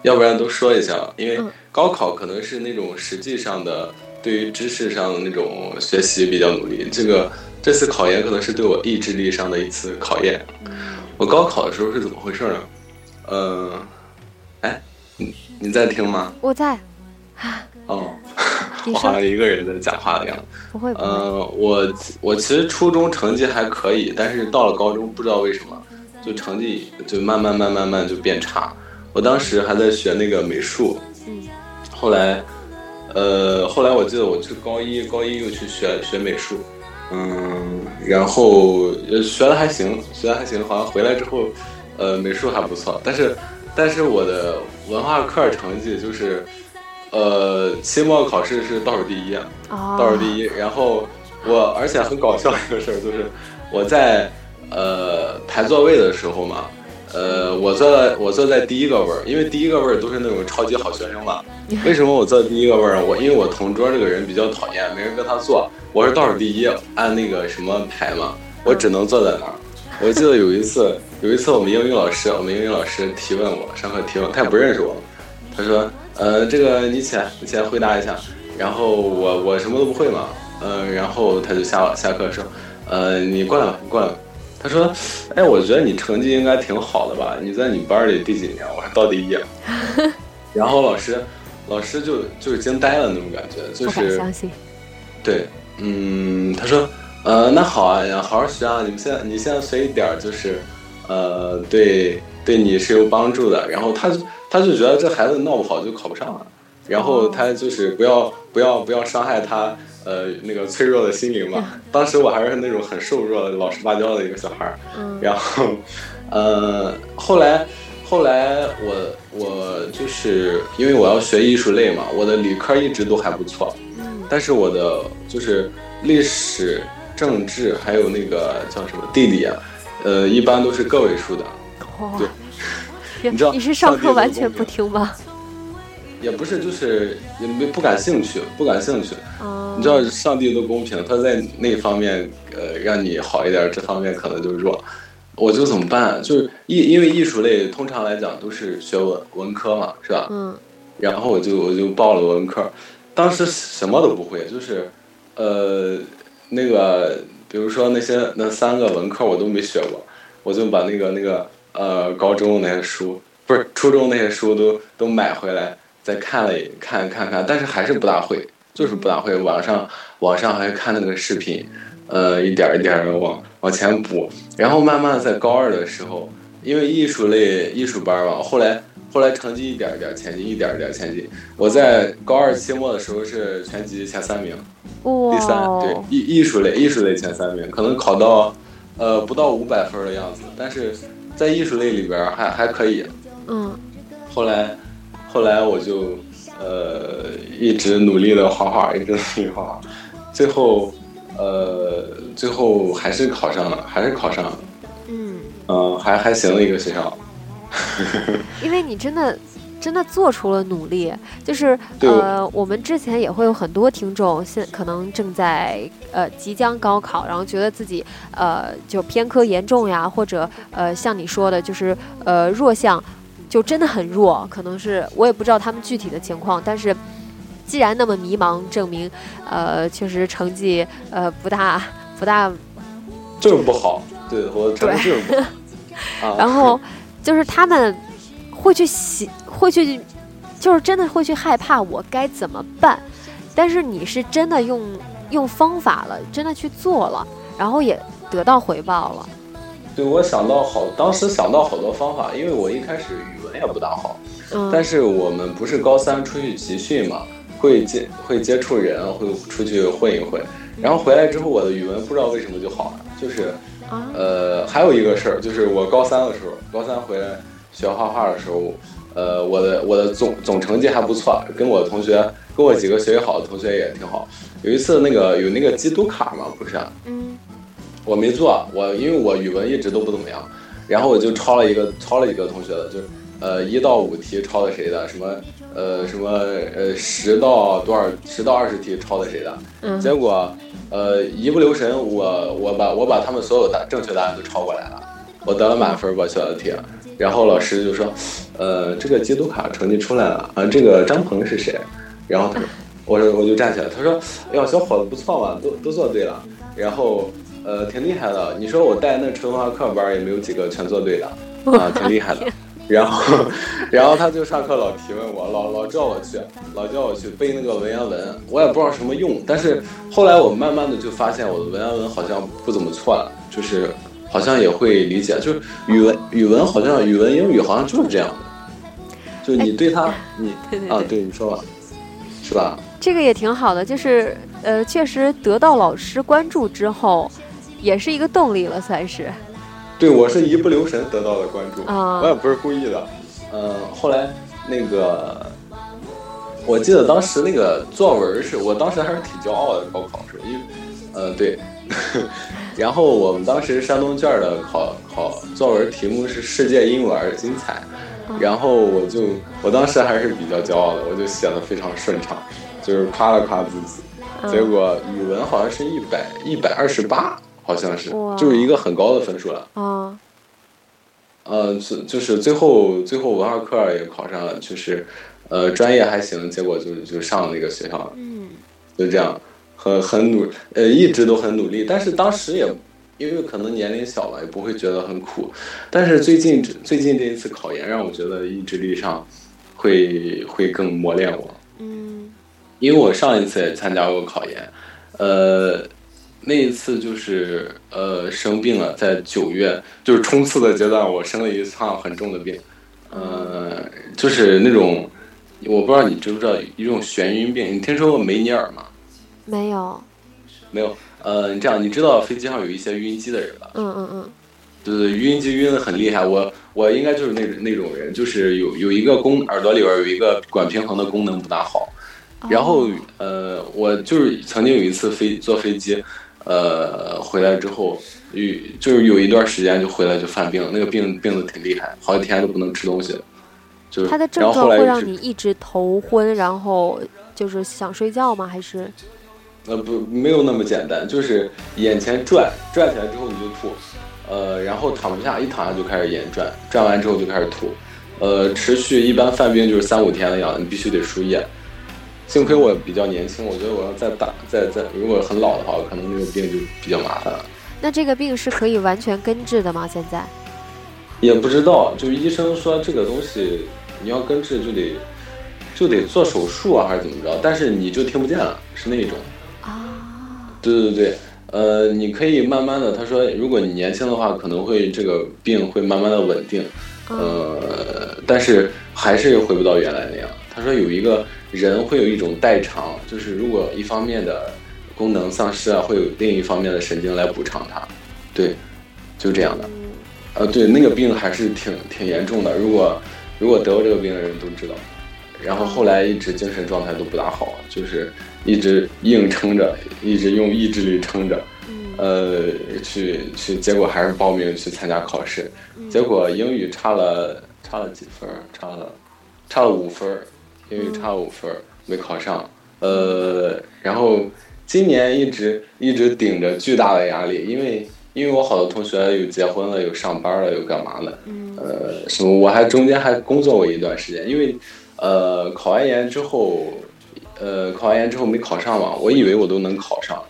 要不然都说一下，因为高考可能是那种实际上的对于知识上的那种学习比较努力，这个这次考研可能是对我意志力上的一次考验。我高考的时候是怎么回事呢？呃，哎，你你在听吗？我在。哦，我好像一个人在讲话的样子。不会。呃，我我其实初中成绩还可以，但是到了高中不知道为什么，就成绩就慢慢慢慢慢就变差。我当时还在学那个美术，嗯，后来，呃，后来我记得我去高一，高一又去学学美术，嗯，然后学的还行，学的还行，好像回来之后。呃，美术还不错，但是，但是我的文化课成绩就是，呃，期末考试是倒数第一，倒数第一。然后我，而且很搞笑一个事儿就是，我在呃排座位的时候嘛，呃，我坐在我坐在第一个位儿，因为第一个位儿都是那种超级好学生嘛。为什么我坐第一个位儿？我因为我同桌这个人比较讨厌，没人跟他坐，我是倒数第一，按那个什么排嘛，我只能坐在那儿。我记得有一次，有一次我们英语老师，我们英语老师提问我，上课提问，他也不认识我，他说，呃，这个你起来，你起来回答一下。然后我我什么都不会嘛，嗯，然后他就下下课说，呃，你过来吧，你过来。吧。他说，哎，我觉得你成绩应该挺好的吧？你在你班里第几名？我说到第一。然后老师，老师就就是惊呆了那种感觉，就是，相信。对，嗯，他说。呃，那好啊，好好学啊！你们现在，你现在学一点就是，呃，对，对你是有帮助的。然后他，他就觉得这孩子闹不好就考不上了，然后他就是不要，不要，不要伤害他，呃，那个脆弱的心灵嘛。当时我还是那种很瘦弱、老实巴交的一个小孩儿。嗯。然后，呃，后来，后来我，我就是因为我要学艺术类嘛，我的理科一直都还不错。嗯。但是我的就是历史。政治还有那个叫什么地理啊，呃，一般都是个位数的。对，你知道你是上课完全不听吗？也不是，就是也没不感兴趣，不感兴趣。你知道上帝都公平，他在那方面呃让你好一点，这方面可能就弱。我就怎么办？就是艺，因为艺术类通常来讲都是学文文科嘛，是吧？嗯。然后我就我就报了文科，当时什么都不会，就是呃。那个，比如说那些那三个文科我都没学过，我就把那个那个呃高中那些书，不是初中那些书都都买回来，再看了看看看，但是还是不大会，就是不大会。网上网上还看那个视频，呃，一点一点的往往前补，然后慢慢在高二的时候，因为艺术类艺术班嘛，后来。后来成绩一点一点前进，一点一点前进。我在高二期末的时候是全级前三名，第三对艺艺术类艺术类前三名，可能考到呃不到五百分的样子，但是在艺术类里边还还可以。嗯。后来后来我就呃一直努力的画画，一直努力画画，最后呃最后还是考上了，还是考上了。嗯。嗯，还还行的一个学校。因为你真的，真的做出了努力，就是呃，我们之前也会有很多听众，现可能正在呃即将高考，然后觉得自己呃就偏科严重呀，或者呃像你说的，就是呃弱项就真的很弱，可能是我也不知道他们具体的情况，但是既然那么迷茫，证明呃确实成绩呃不大不大，就是不好，对我成绩就是不好，然后。就是他们会去喜，会去，就是真的会去害怕我该怎么办。但是你是真的用用方法了，真的去做了，然后也得到回报了。对，我想到好，当时想到好多方法，因为我一开始语文也不大好，但是我们不是高三出去集训嘛，会接会接触人，会出去混一混。然后回来之后，我的语文不知道为什么就好了，就是，呃，还有一个事儿，就是我高三的时候，高三回来学画画的时候，呃，我的我的总总成绩还不错，跟我同学，跟我几个学习好的同学也挺好。有一次那个有那个基督卡嘛，不是？我没做，我因为我语文一直都不怎么样，然后我就抄了一个抄了一个同学的，就呃一到五题抄的谁的，什么呃什么呃十到多少十到二十题抄的谁的，嗯结果呃一不留神我我把我把他们所有答正确答案都抄过来了，我得了满分吧小的题，然后老师就说，呃这个基督卡成绩出来了啊，这个张鹏是谁？然后他说，我说我就站起来，他说，哎呀小伙子不错嘛，都都做对了，然后。呃，挺厉害的。你说我带那纯文化课班也没有几个全做对的，啊，挺厉害的。然后，然后他就上课老提问我，老老叫我去，老叫我去背那个文言文，我也不知道什么用。但是后来我慢慢的就发现我的文言文好像不怎么错了，就是好像也会理解，就是语文语文好像语文英语好像就是这样的，就你对他 你啊，对你说吧，是吧？这个也挺好的，就是呃，确实得到老师关注之后。也是一个动力了，算是。对，我是一不留神得到的关注，啊、我也不是故意的。嗯、呃，后来那个，我记得当时那个作文是我当时还是挺骄傲的，高考时候，因为，呃，对。然后我们当时山东卷的考考作文题目是“世界因我而精彩”，然后我就我当时还是比较骄傲的，我就写的非常顺畅，就是夸了夸自己。结果语文好像是一百一百二十八。好像是，就是一个很高的分数了。啊，呃，就就是最后最后文化课也考上了，就是，呃，专业还行，结果就就上了那个学校了。嗯，就这样，很很努，呃，一直都很努力，但是当时也因为可能年龄小了，也不会觉得很苦。但是最近最近这一次考研，让我觉得意志力上会会更磨练我。嗯，因为我上一次也参加过考研，呃。那一次就是呃生病了，在九月就是冲刺的阶段，我生了一场很重的病，呃，就是那种我不知道你知不知道一种眩晕病，你听说过梅尼尔吗？没有，没有。呃，你这样你知道飞机上有一些晕机的人吧？嗯嗯嗯。对对，晕机晕的很厉害，我我应该就是那那种人，就是有有一个功耳朵里边有一个管平衡的功能不大好，然后呃，我就是曾经有一次飞坐飞机。呃，回来之后，有就是有一段时间就回来就犯病，那个病病的挺厉害，好几天都不能吃东西。就是它的症状会让你一直头昏，然后就是想睡觉吗？还是？呃，不，没有那么简单，就是眼前转转起来之后你就吐，呃，然后躺不下，一躺下就开始眼转，转完之后就开始吐，呃，持续一般犯病就是三五天的样子，你必须得输液。幸亏我比较年轻，我觉得我要再打、再再如果很老的话，可能那个病就比较麻烦了。那这个病是可以完全根治的吗？现在？也不知道，就是医生说这个东西你要根治就得就得做手术啊，还是怎么着？但是你就听不见了，是那种。啊。对对对，呃，你可以慢慢的，他说如果你年轻的话，可能会这个病会慢慢的稳定，呃，但是还是回不到原来那样。他说有一个。人会有一种代偿，就是如果一方面的功能丧失啊，会有另一方面的神经来补偿它，对，就这样的。呃，对，那个病还是挺挺严重的。如果如果得过这个病的人都知道，然后后来一直精神状态都不大好，就是一直硬撑着，一直用意志力撑着，呃，去去，结果还是报名去参加考试，结果英语差了差了几分，差了差了五分。英语差五分没考上，呃，然后今年一直一直顶着巨大的压力，因为因为我好多同学有结婚了，有上班了，有干嘛的，呃，什么我还中间还工作过一段时间，因为呃考完研之后，呃考完研之后没考上嘛，我以为我都能考上，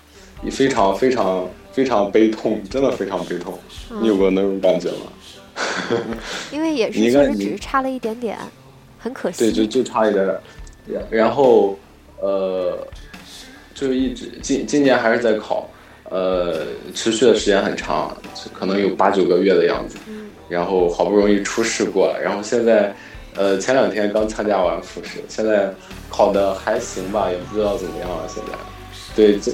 你非常非常非常悲痛，真的非常悲痛，你有过那种感觉吗？因为也是 确实只是差了一点点。很可惜，对，就就差一点点，然后呃，就是一直今今年还是在考，呃，持续的时间很长，可能有八九个月的样子，然后好不容易初试过了，然后现在呃，前两天刚参加完复试，现在考的还行吧，也不知道怎么样了。现在，对这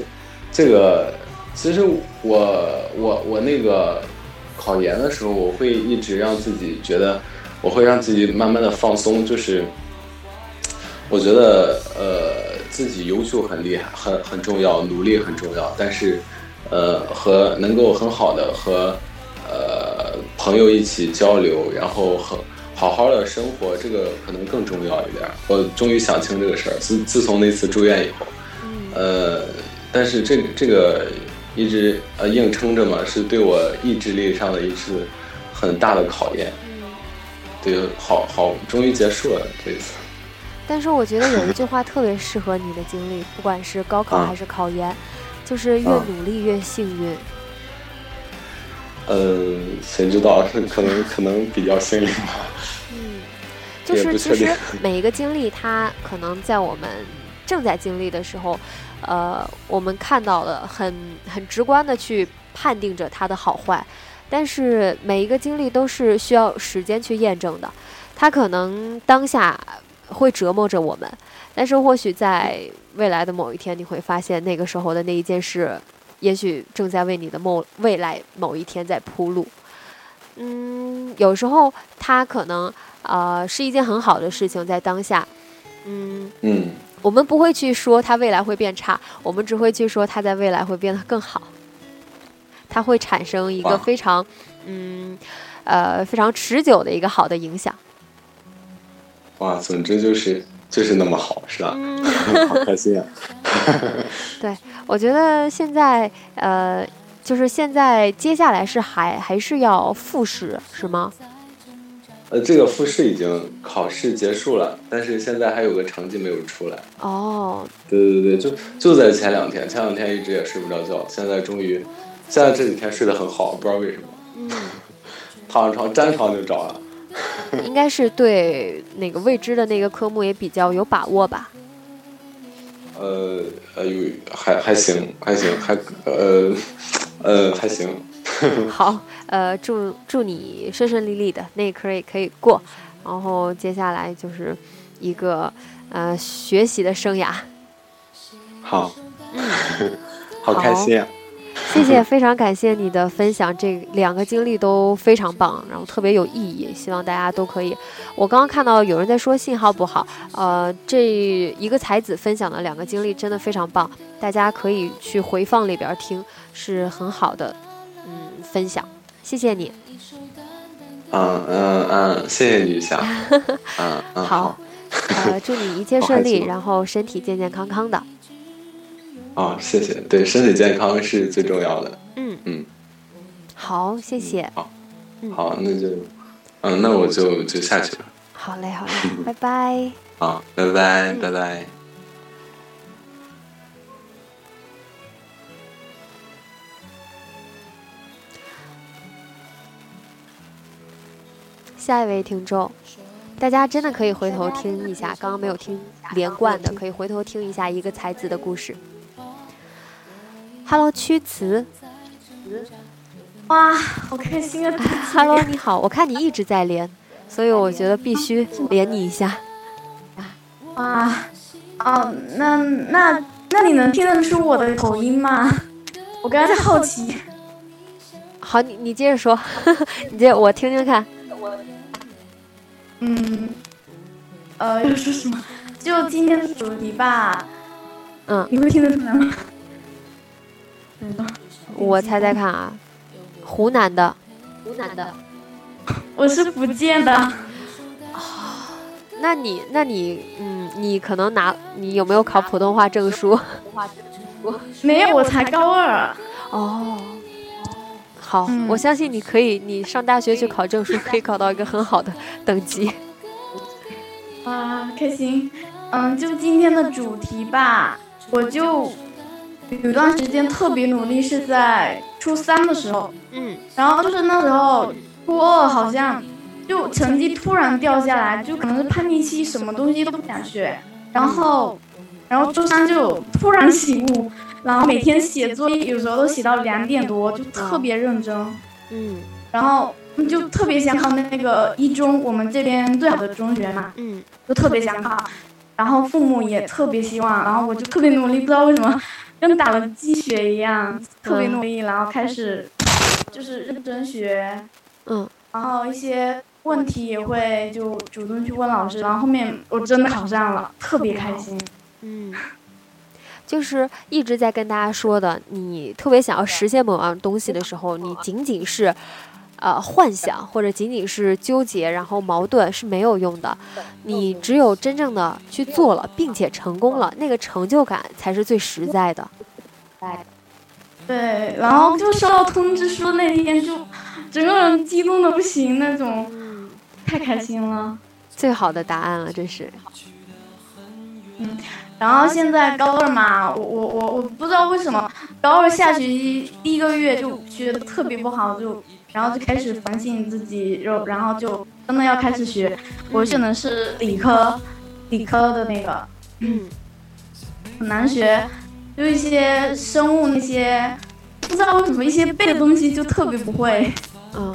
这个，其实我我我那个考研的时候，我会一直让自己觉得，我会让自己慢慢的放松，就是我觉得呃自己优秀很厉害，很很重要，努力很重要，但是呃和能够很好的和呃朋友一起交流，然后很。好好的生活，这个可能更重要一点。我终于想清这个事儿。自自从那次住院以后，呃，但是这个这个一直呃硬撑着嘛，是对我意志力上的一次很大的考验。对，好好，终于结束了这一次。但是我觉得有一句话特别适合你的经历，不管是高考还是考研，就是越努力越幸运。呃，谁知道是 可能可能比较幸运吧。嗯，就是其实每一个经历，它可能在我们正在经历的时候，呃，我们看到了很很直观的去判定着它的好坏。但是每一个经历都是需要时间去验证的，它可能当下会折磨着我们，但是或许在未来的某一天，你会发现那个时候的那一件事。也许正在为你的某未来某一天在铺路，嗯，有时候它可能呃是一件很好的事情，在当下，嗯嗯，我们不会去说它未来会变差，我们只会去说它在未来会变得更好，它会产生一个非常嗯呃非常持久的一个好的影响。哇，总之就是就是那么好，是吧？好开心啊！对。我觉得现在，呃，就是现在，接下来是还还是要复试，是吗？呃，这个复试已经考试结束了，但是现在还有个成绩没有出来。哦。对对对，就就在前两天，前两天一直也睡不着觉，现在终于，现在这几天睡得很好，不知道为什么。嗯。躺上床沾床就着了。应该是对那个未知的那个科目也比较有把握吧。呃呃，有还还行，还行，还呃呃还行。好，呃，祝祝你顺顺利利的，那科也可以过，然后接下来就是一个呃学习的生涯。好，好开心。谢谢，非常感谢你的分享，这两个经历都非常棒，然后特别有意义，希望大家都可以。我刚刚看到有人在说信号不好，呃，这一个才子分享的两个经历真的非常棒，大家可以去回放里边听，是很好的，嗯，分享，谢谢你。嗯嗯嗯，谢谢女侠。嗯嗯好，呃，祝你一切顺利，然后身体健健康康的。啊，谢谢，对，身体健康是最重要的。嗯嗯，好，谢谢。好，好，那就，嗯，那我就就下去了。好嘞，好嘞，拜拜。好，拜拜，拜拜。下一位听众，大家真的可以回头听一下，刚刚没有听连贯的，可以回头听一下一个才子的故事。Hello，曲词。哇，好开心啊！Hello，你好，我看你一直在连，所以我觉得必须连你一下。哇，哦，那那那你能听得出我的口音吗？我刚才在好奇。好，你你接着说，你接我听听看。我嗯，呃，要说什么？就今天的主题吧。嗯，你会听得出来吗？我猜猜看啊，湖南的，湖南的，我是福建的。啊，那你，那你，嗯，你可能拿，你有没有考普通话证书？没有，我才高二。哦，好，我相信你可以，你上大学去考证书，可以考到一个很好的等级。啊，开心。嗯，就今天的主题吧，我就。有段时间特别努力，是在初三的时候，嗯，然后就是那时候初二好像就成绩突然掉下来，就可能是叛逆期，什么东西都不想学，然后，然后初三就突然醒悟，然后每天写作业有时候都写到两点多，就特别认真，嗯，然后就特别想考那个一中，我们这边最好的中学嘛，嗯，就特别想考。然后父母也特别希望，然后我就特别努力，不知道为什么，跟打了鸡血一样，特别努力，然后开始就是认真学，嗯，然后一些问题也会就主动去问老师，然后后面我真的考上了，特别开心。嗯，就是一直在跟大家说的，你特别想要实现某样东西的时候，你仅仅是。呃，幻想或者仅仅是纠结，然后矛盾是没有用的。你只有真正的去做了，并且成功了，那个成就感才是最实在的。对，然后就收到通知书那天，就整个人激动的不行那种，太开心了。最好的答案了，这是。嗯，然后现在高二嘛，我我我我不知道为什么高二下学期第一个月就学的特别不好，就。然后就开始反省自己，然后然后就真的要开始学。我选的是理科，理科的那个，嗯，很难学，就一些生物那些，不知道为什么一些背的东西就特别不会。嗯，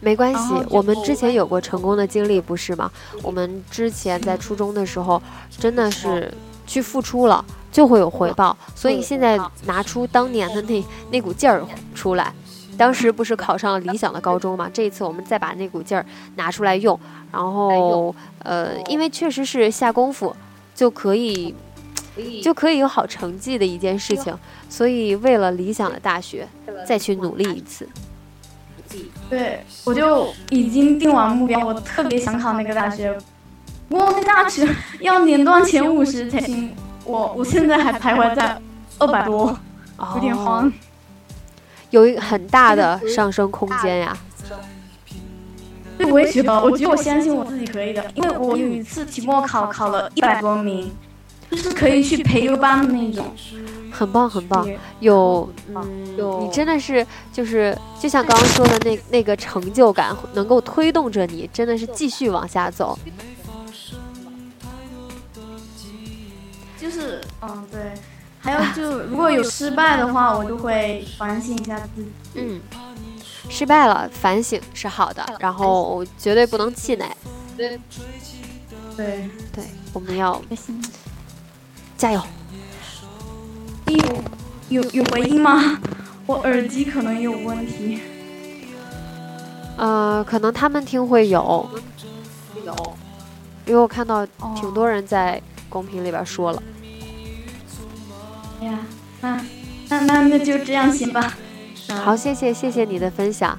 没关系，我们之前有过成功的经历，不是吗？我们之前在初中的时候，真的是去付出了。就会有回报，所以现在拿出当年的那那股劲儿出来。当时不是考上了理想的高中嘛？这一次我们再把那股劲儿拿出来用，然后呃，因为确实是下功夫就可以就可以有好成绩的一件事情，所以为了理想的大学再去努力一次。对，我就已经定完目标，我特别想考那个大学，不过那大学要年段前五十才行。我我现在还徘徊在二百多，有点慌，有一个很大的上升空间呀。对，我也觉得，我觉得我相信我自己可以的，因为我有一次期末考考了一百多名，就是可以去培优班的那种，很棒很棒。有，嗯，你真的是就是就像刚刚说的那那个成就感，能够推动着你，真的是继续往下走。就是，嗯，对，还有就如果有失败的话，我就会反省一下自己。嗯，失败了，反省是好的，然后绝对不能气馁。对，对，对，我们要加油。有有有回音吗？我耳机可能有问题。呃，可能他们听会有，有，因为我看到挺多人在公屏里边说了。呀，那那那那就这样行吧。好，谢谢谢谢你的分享，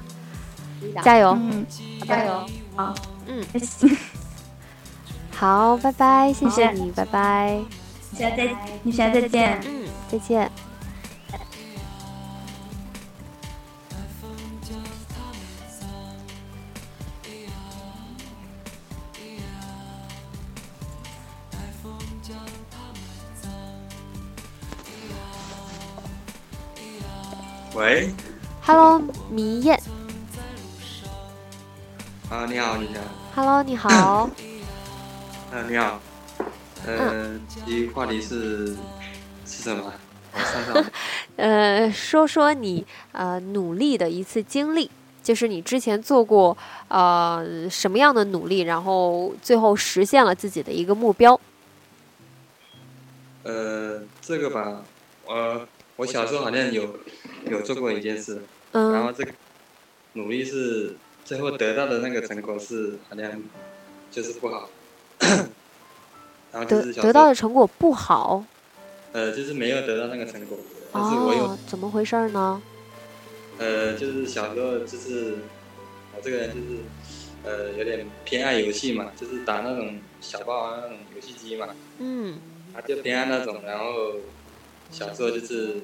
加油，嗯，加油，好，嗯，行，好，拜拜，谢谢你，拜拜，你下再，你下再见，嗯，再见。迷燕。啊，你好，你好。Hello，你好。嗯，你好。呃，第话题是是什么？呃，说说你呃努力的一次经历，就是你之前做过呃什么样的努力，然后最后实现了自己的一个目标。呃，这个吧，呃。我小时候好像有有做过一件事，然后这个努力是最后得到的那个成果是好像就是不好，然后就是得到的成果不好，呃，就是没有得到那个成果，但是我有怎么回事呢？呃，就是小时候就是我这个人就是呃有点偏爱游戏嘛，就是打那种小霸王那种游戏机嘛，嗯，他就偏爱那种，然后。小时候就是，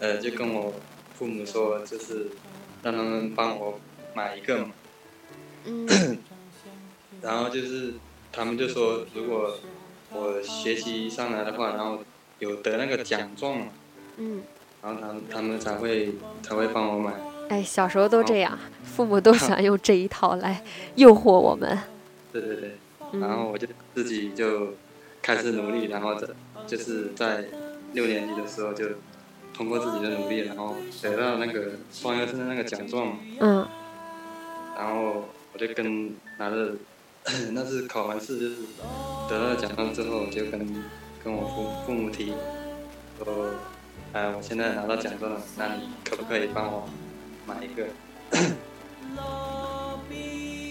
呃，就跟我父母说，就是让他们帮我买一个嘛。嗯。然后就是他们就说，如果我学习上来的话，然后有得那个奖状嘛。嗯。然后他们他们才会才会帮我买。哎，小时候都这样，父母都喜欢用这一套来诱惑我们。对对对。然后我就自己就开始努力，然后这就是在。六年级的时候就通过自己的努力，然后得到那个双优生的那个奖状。嗯。然后我就跟拿着，那是考完试就是得到奖状之后，就跟跟我父父母提，说，哎，我现在拿到奖状了，那你可不可以帮我买一个？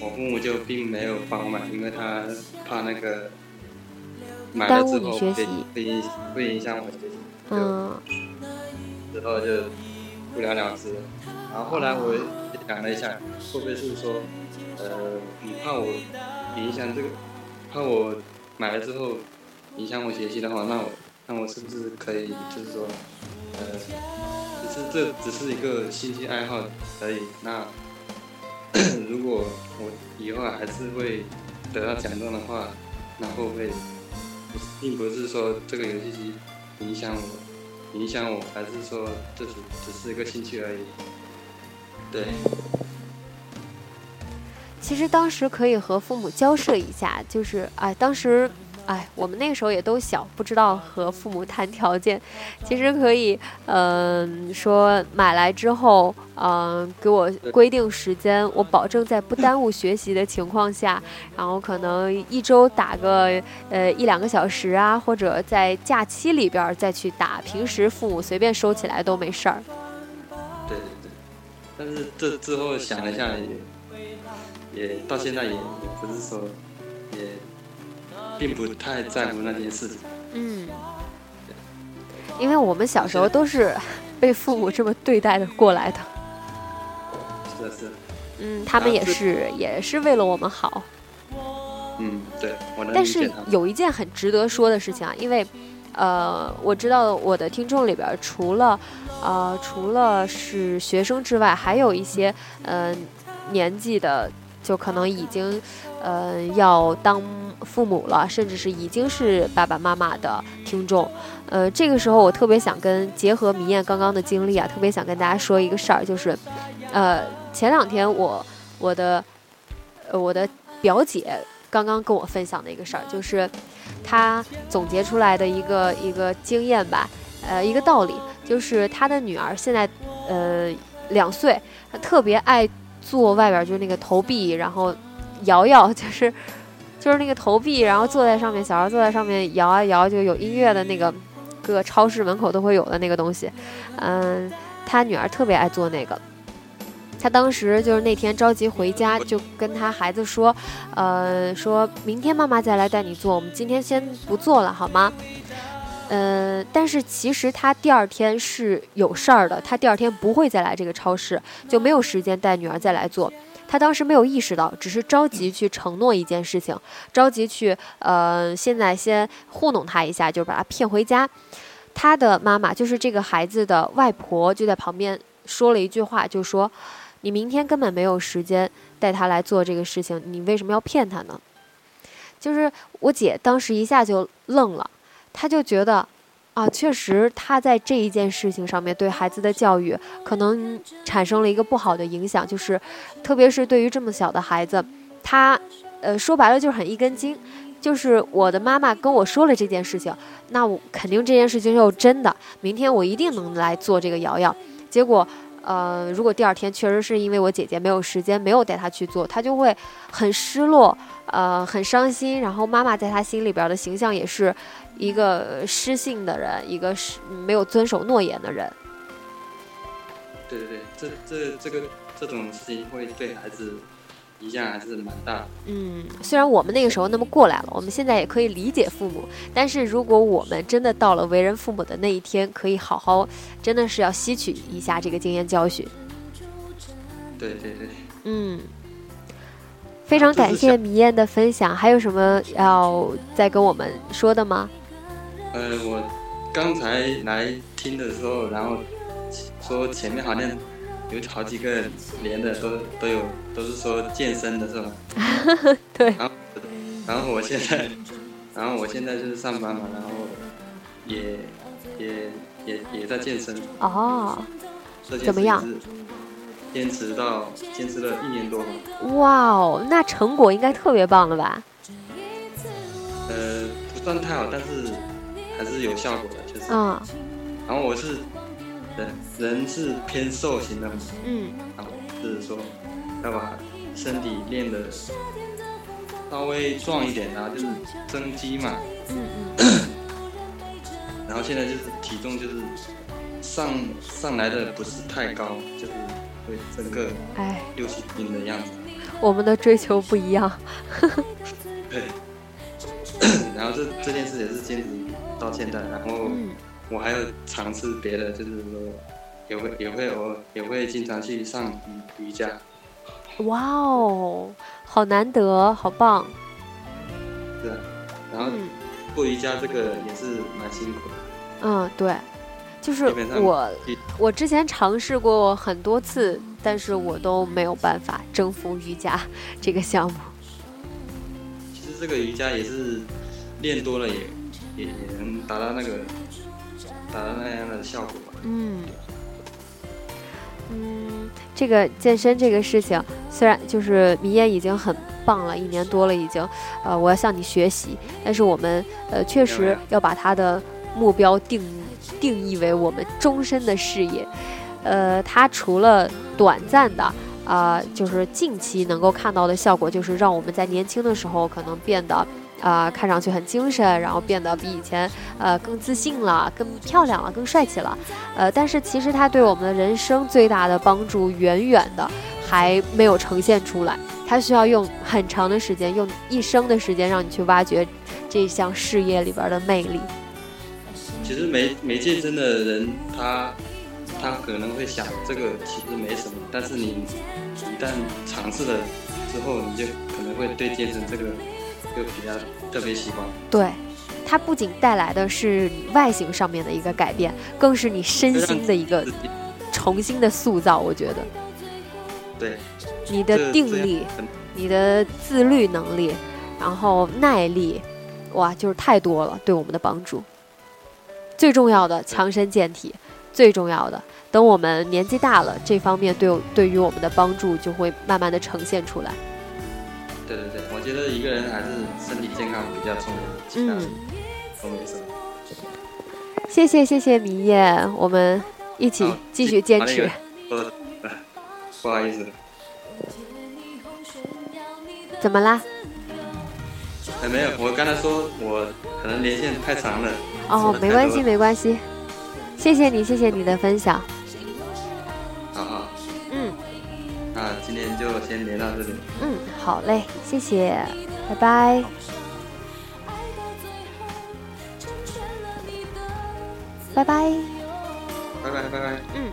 我父母就并没有帮我买，因为他怕那个买了之后会会会影响我学习，嗯，之后就不了了之。然后后来我想了一下，会不会是说，呃，你怕我影响这个，怕我买了之后影响我学习的话，那我那我是不是可以就是说，呃，只是这只是一个兴趣爱好而已，那。如果我以后还是会得到奖状的话，那会不会并不是说这个游戏机影响我，影响我，还是说这只只是一个兴趣而已？对。其实当时可以和父母交涉一下，就是啊，当时。哎，我们那个时候也都小，不知道和父母谈条件。其实可以，嗯，说买来之后，嗯，给我规定时间，我保证在不耽误学习的情况下，然后可能一周打个呃一两个小时啊，或者在假期里边再去打，平时父母随便收起来都没事儿。对对对，但是这之后想了一下，也也到现在也也不是说也。并不太在乎那件事情。嗯，因为我们小时候都是 被父母这么对待的过来的。是是。嗯，他们也是，也是为了我们好。嗯，对。但是有一件很值得说的事情啊，因为，呃，我知道我的听众里边除了，呃，除了是学生之外，还有一些，呃，年纪的，就可能已经，呃，要当。父母了，甚至是已经是爸爸妈妈的听众，呃，这个时候我特别想跟结合米燕刚刚的经历啊，特别想跟大家说一个事儿，就是，呃，前两天我我的呃我的表姐刚刚跟我分享的一个事儿，就是她总结出来的一个一个经验吧，呃，一个道理，就是她的女儿现在呃两岁，她特别爱做外边就是那个投币，然后摇摇，就是。就是那个投币，然后坐在上面，小孩坐在上面摇啊摇，就有音乐的那个，各个超市门口都会有的那个东西。嗯，他女儿特别爱做那个。他当时就是那天着急回家，就跟他孩子说，呃，说明天妈妈再来带你做，我们今天先不做了，好吗？嗯，但是其实他第二天是有事儿的，他第二天不会再来这个超市，就没有时间带女儿再来做。他当时没有意识到，只是着急去承诺一件事情，着急去呃，现在先糊弄他一下，就是把他骗回家。他的妈妈就是这个孩子的外婆，就在旁边说了一句话，就说：“你明天根本没有时间带他来做这个事情，你为什么要骗他呢？”就是我姐当时一下就愣了，她就觉得。啊，确实，他在这一件事情上面对孩子的教育可能产生了一个不好的影响，就是，特别是对于这么小的孩子，他，呃，说白了就是很一根筋，就是我的妈妈跟我说了这件事情，那我肯定这件事情就是真的，明天我一定能来做这个瑶瑶。结果，呃，如果第二天确实是因为我姐姐没有时间，没有带他去做，他就会很失落，呃，很伤心，然后妈妈在他心里边的形象也是。一个失信的人，一个是没有遵守诺言的人。对对对，这这这个这种事情会对孩子影响还是蛮大的。嗯，虽然我们那个时候那么过来了，我们现在也可以理解父母，但是如果我们真的到了为人父母的那一天，可以好好，真的是要吸取一下这个经验教训。对对对。嗯。非常感谢米燕的分享，还有什么要再跟我们说的吗？呃，我刚才来听的时候，然后说前面好像有好几个连的都都有都是说健身的是吧？对。然后，然后我现在，然后我现在就是上班嘛，然后也也也也在健身。哦。怎么样？坚持到坚持了一年多吧。哇哦，那成果应该特别棒了吧？呃，不算太好，但是还是有效果的，就是。嗯。然后我是人人是偏瘦型的嘛，嗯，然后是说要把身体练的稍微壮一点，然后就是增肌嘛，嗯嗯，然后现在就是体重就是上上来的不是太高，就是会整个哎六七斤的样子。我们的追求不一样。对，然后这这件事也是坚持到现在，然后我还有尝试别的，就是说也会也会偶也会经常去上瑜瑜伽。哇哦，好难得，好棒。对，然后做瑜伽这个也是蛮辛苦的。嗯，对，就是我我之前尝试过很多次。但是我都没有办法征服瑜伽这个项目。其实这个瑜伽也是练多了也也也能达到那个达到那样的效果。嗯嗯，这个健身这个事情，虽然就是迷燕已经很棒了，一年多了已经，呃，我要向你学习。但是我们呃确实要把他的目标定定义为我们终身的事业。呃，它除了短暂的啊，就是近期能够看到的效果，就是让我们在年轻的时候可能变得啊，看上去很精神，然后变得比以前呃更自信了、更漂亮了、更帅气了。呃，但是其实它对我们的人生最大的帮助，远远的还没有呈现出来。它需要用很长的时间，用一生的时间，让你去挖掘这项事业里边的魅力。其实没没健身的人，他。他可能会想，这个其实没什么，但是你一旦尝试了之后，你就可能会对健身这个就比较特别喜欢。对，它不仅带来的是你外形上面的一个改变，更是你身心的一个重新的塑造。我觉得，对，你的定力、你的自律能力，然后耐力，哇，就是太多了，对我们的帮助。最重要的，强身健体。最重要的，等我们年纪大了，这方面对对于我们的帮助就会慢慢的呈现出来。对对对，我觉得一个人还是身体健康比较重要。嗯，懂我意思。谢谢谢谢明艳，我们一起继续坚持。呃，不好意思。怎么啦？哎，没有，我刚才说我可能连线太长了。哦，没关系没关系。谢谢你，谢谢你的分享。好好，嗯，那今天就先连到这里。嗯，好嘞，谢谢，拜拜。拜拜。拜拜拜拜。嗯。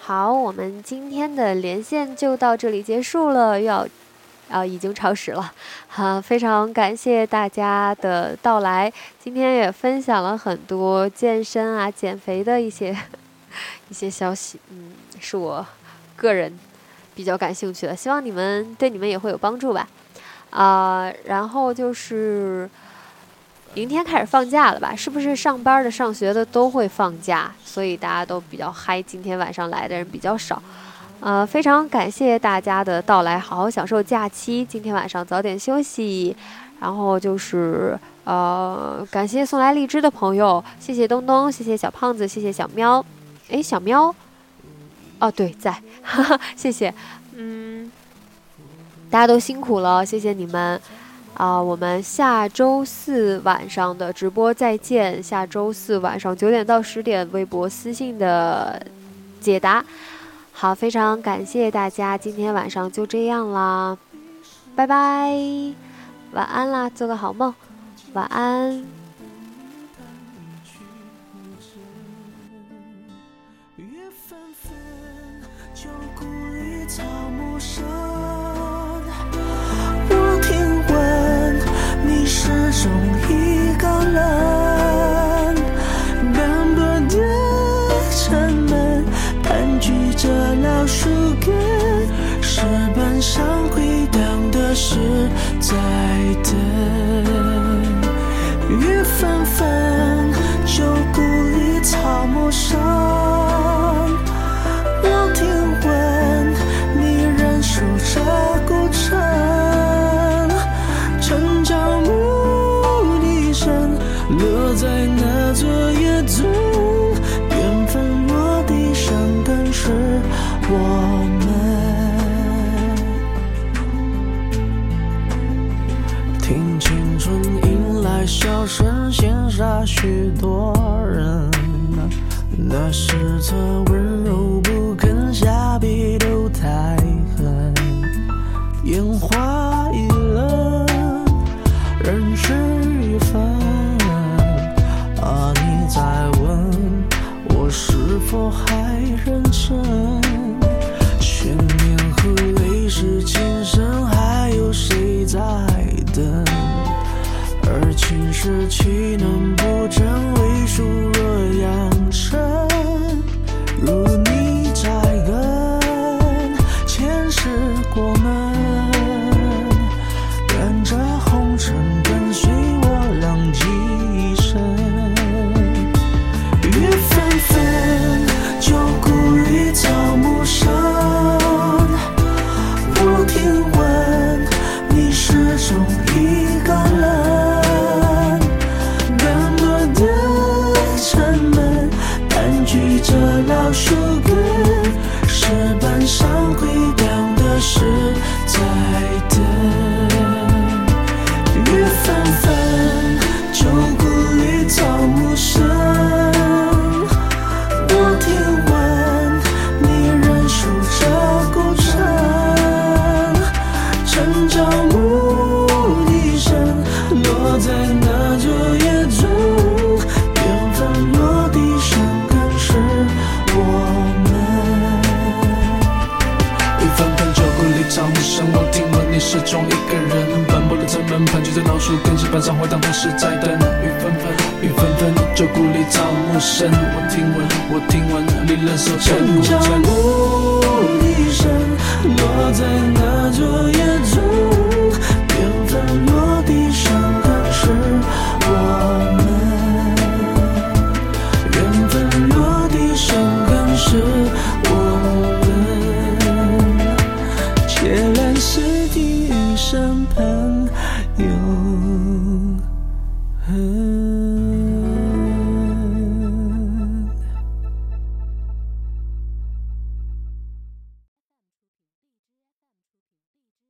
好，我们今天的连线就到这里结束了，又要。啊，已经超时了，哈，非常感谢大家的到来。今天也分享了很多健身啊、减肥的一些 一些消息，嗯，是我个人比较感兴趣的，希望你们对你们也会有帮助吧。啊，然后就是明天开始放假了吧？是不是上班的、上学的都会放假？所以大家都比较嗨。今天晚上来的人比较少。呃，非常感谢大家的到来，好好享受假期。今天晚上早点休息，然后就是呃，感谢送来荔枝的朋友，谢谢东东，谢谢小胖子，谢谢小喵。哎，小喵，哦对，在，哈哈，谢谢。嗯，大家都辛苦了，谢谢你们。啊，我们下周四晚上的直播再见。下周四晚上九点到十点，微博私信的解答。好，非常感谢大家，今天晚上就这样啦，拜拜，晚安啦，做个好梦，晚安。草木深我听闻你始终一个人，树根，石板上回荡的是在等。雨纷纷，旧故里草木深。杀许多人。那时他温柔不肯下笔，都太狠，烟花易冷，人事已分。啊，你在问我是否还认真？是岂能不成？为数上回荡的是在等。雨纷纷，雨纷纷，旧故里草木深，我听闻，我听闻你仍守着古城。暮笛声落在那座野村。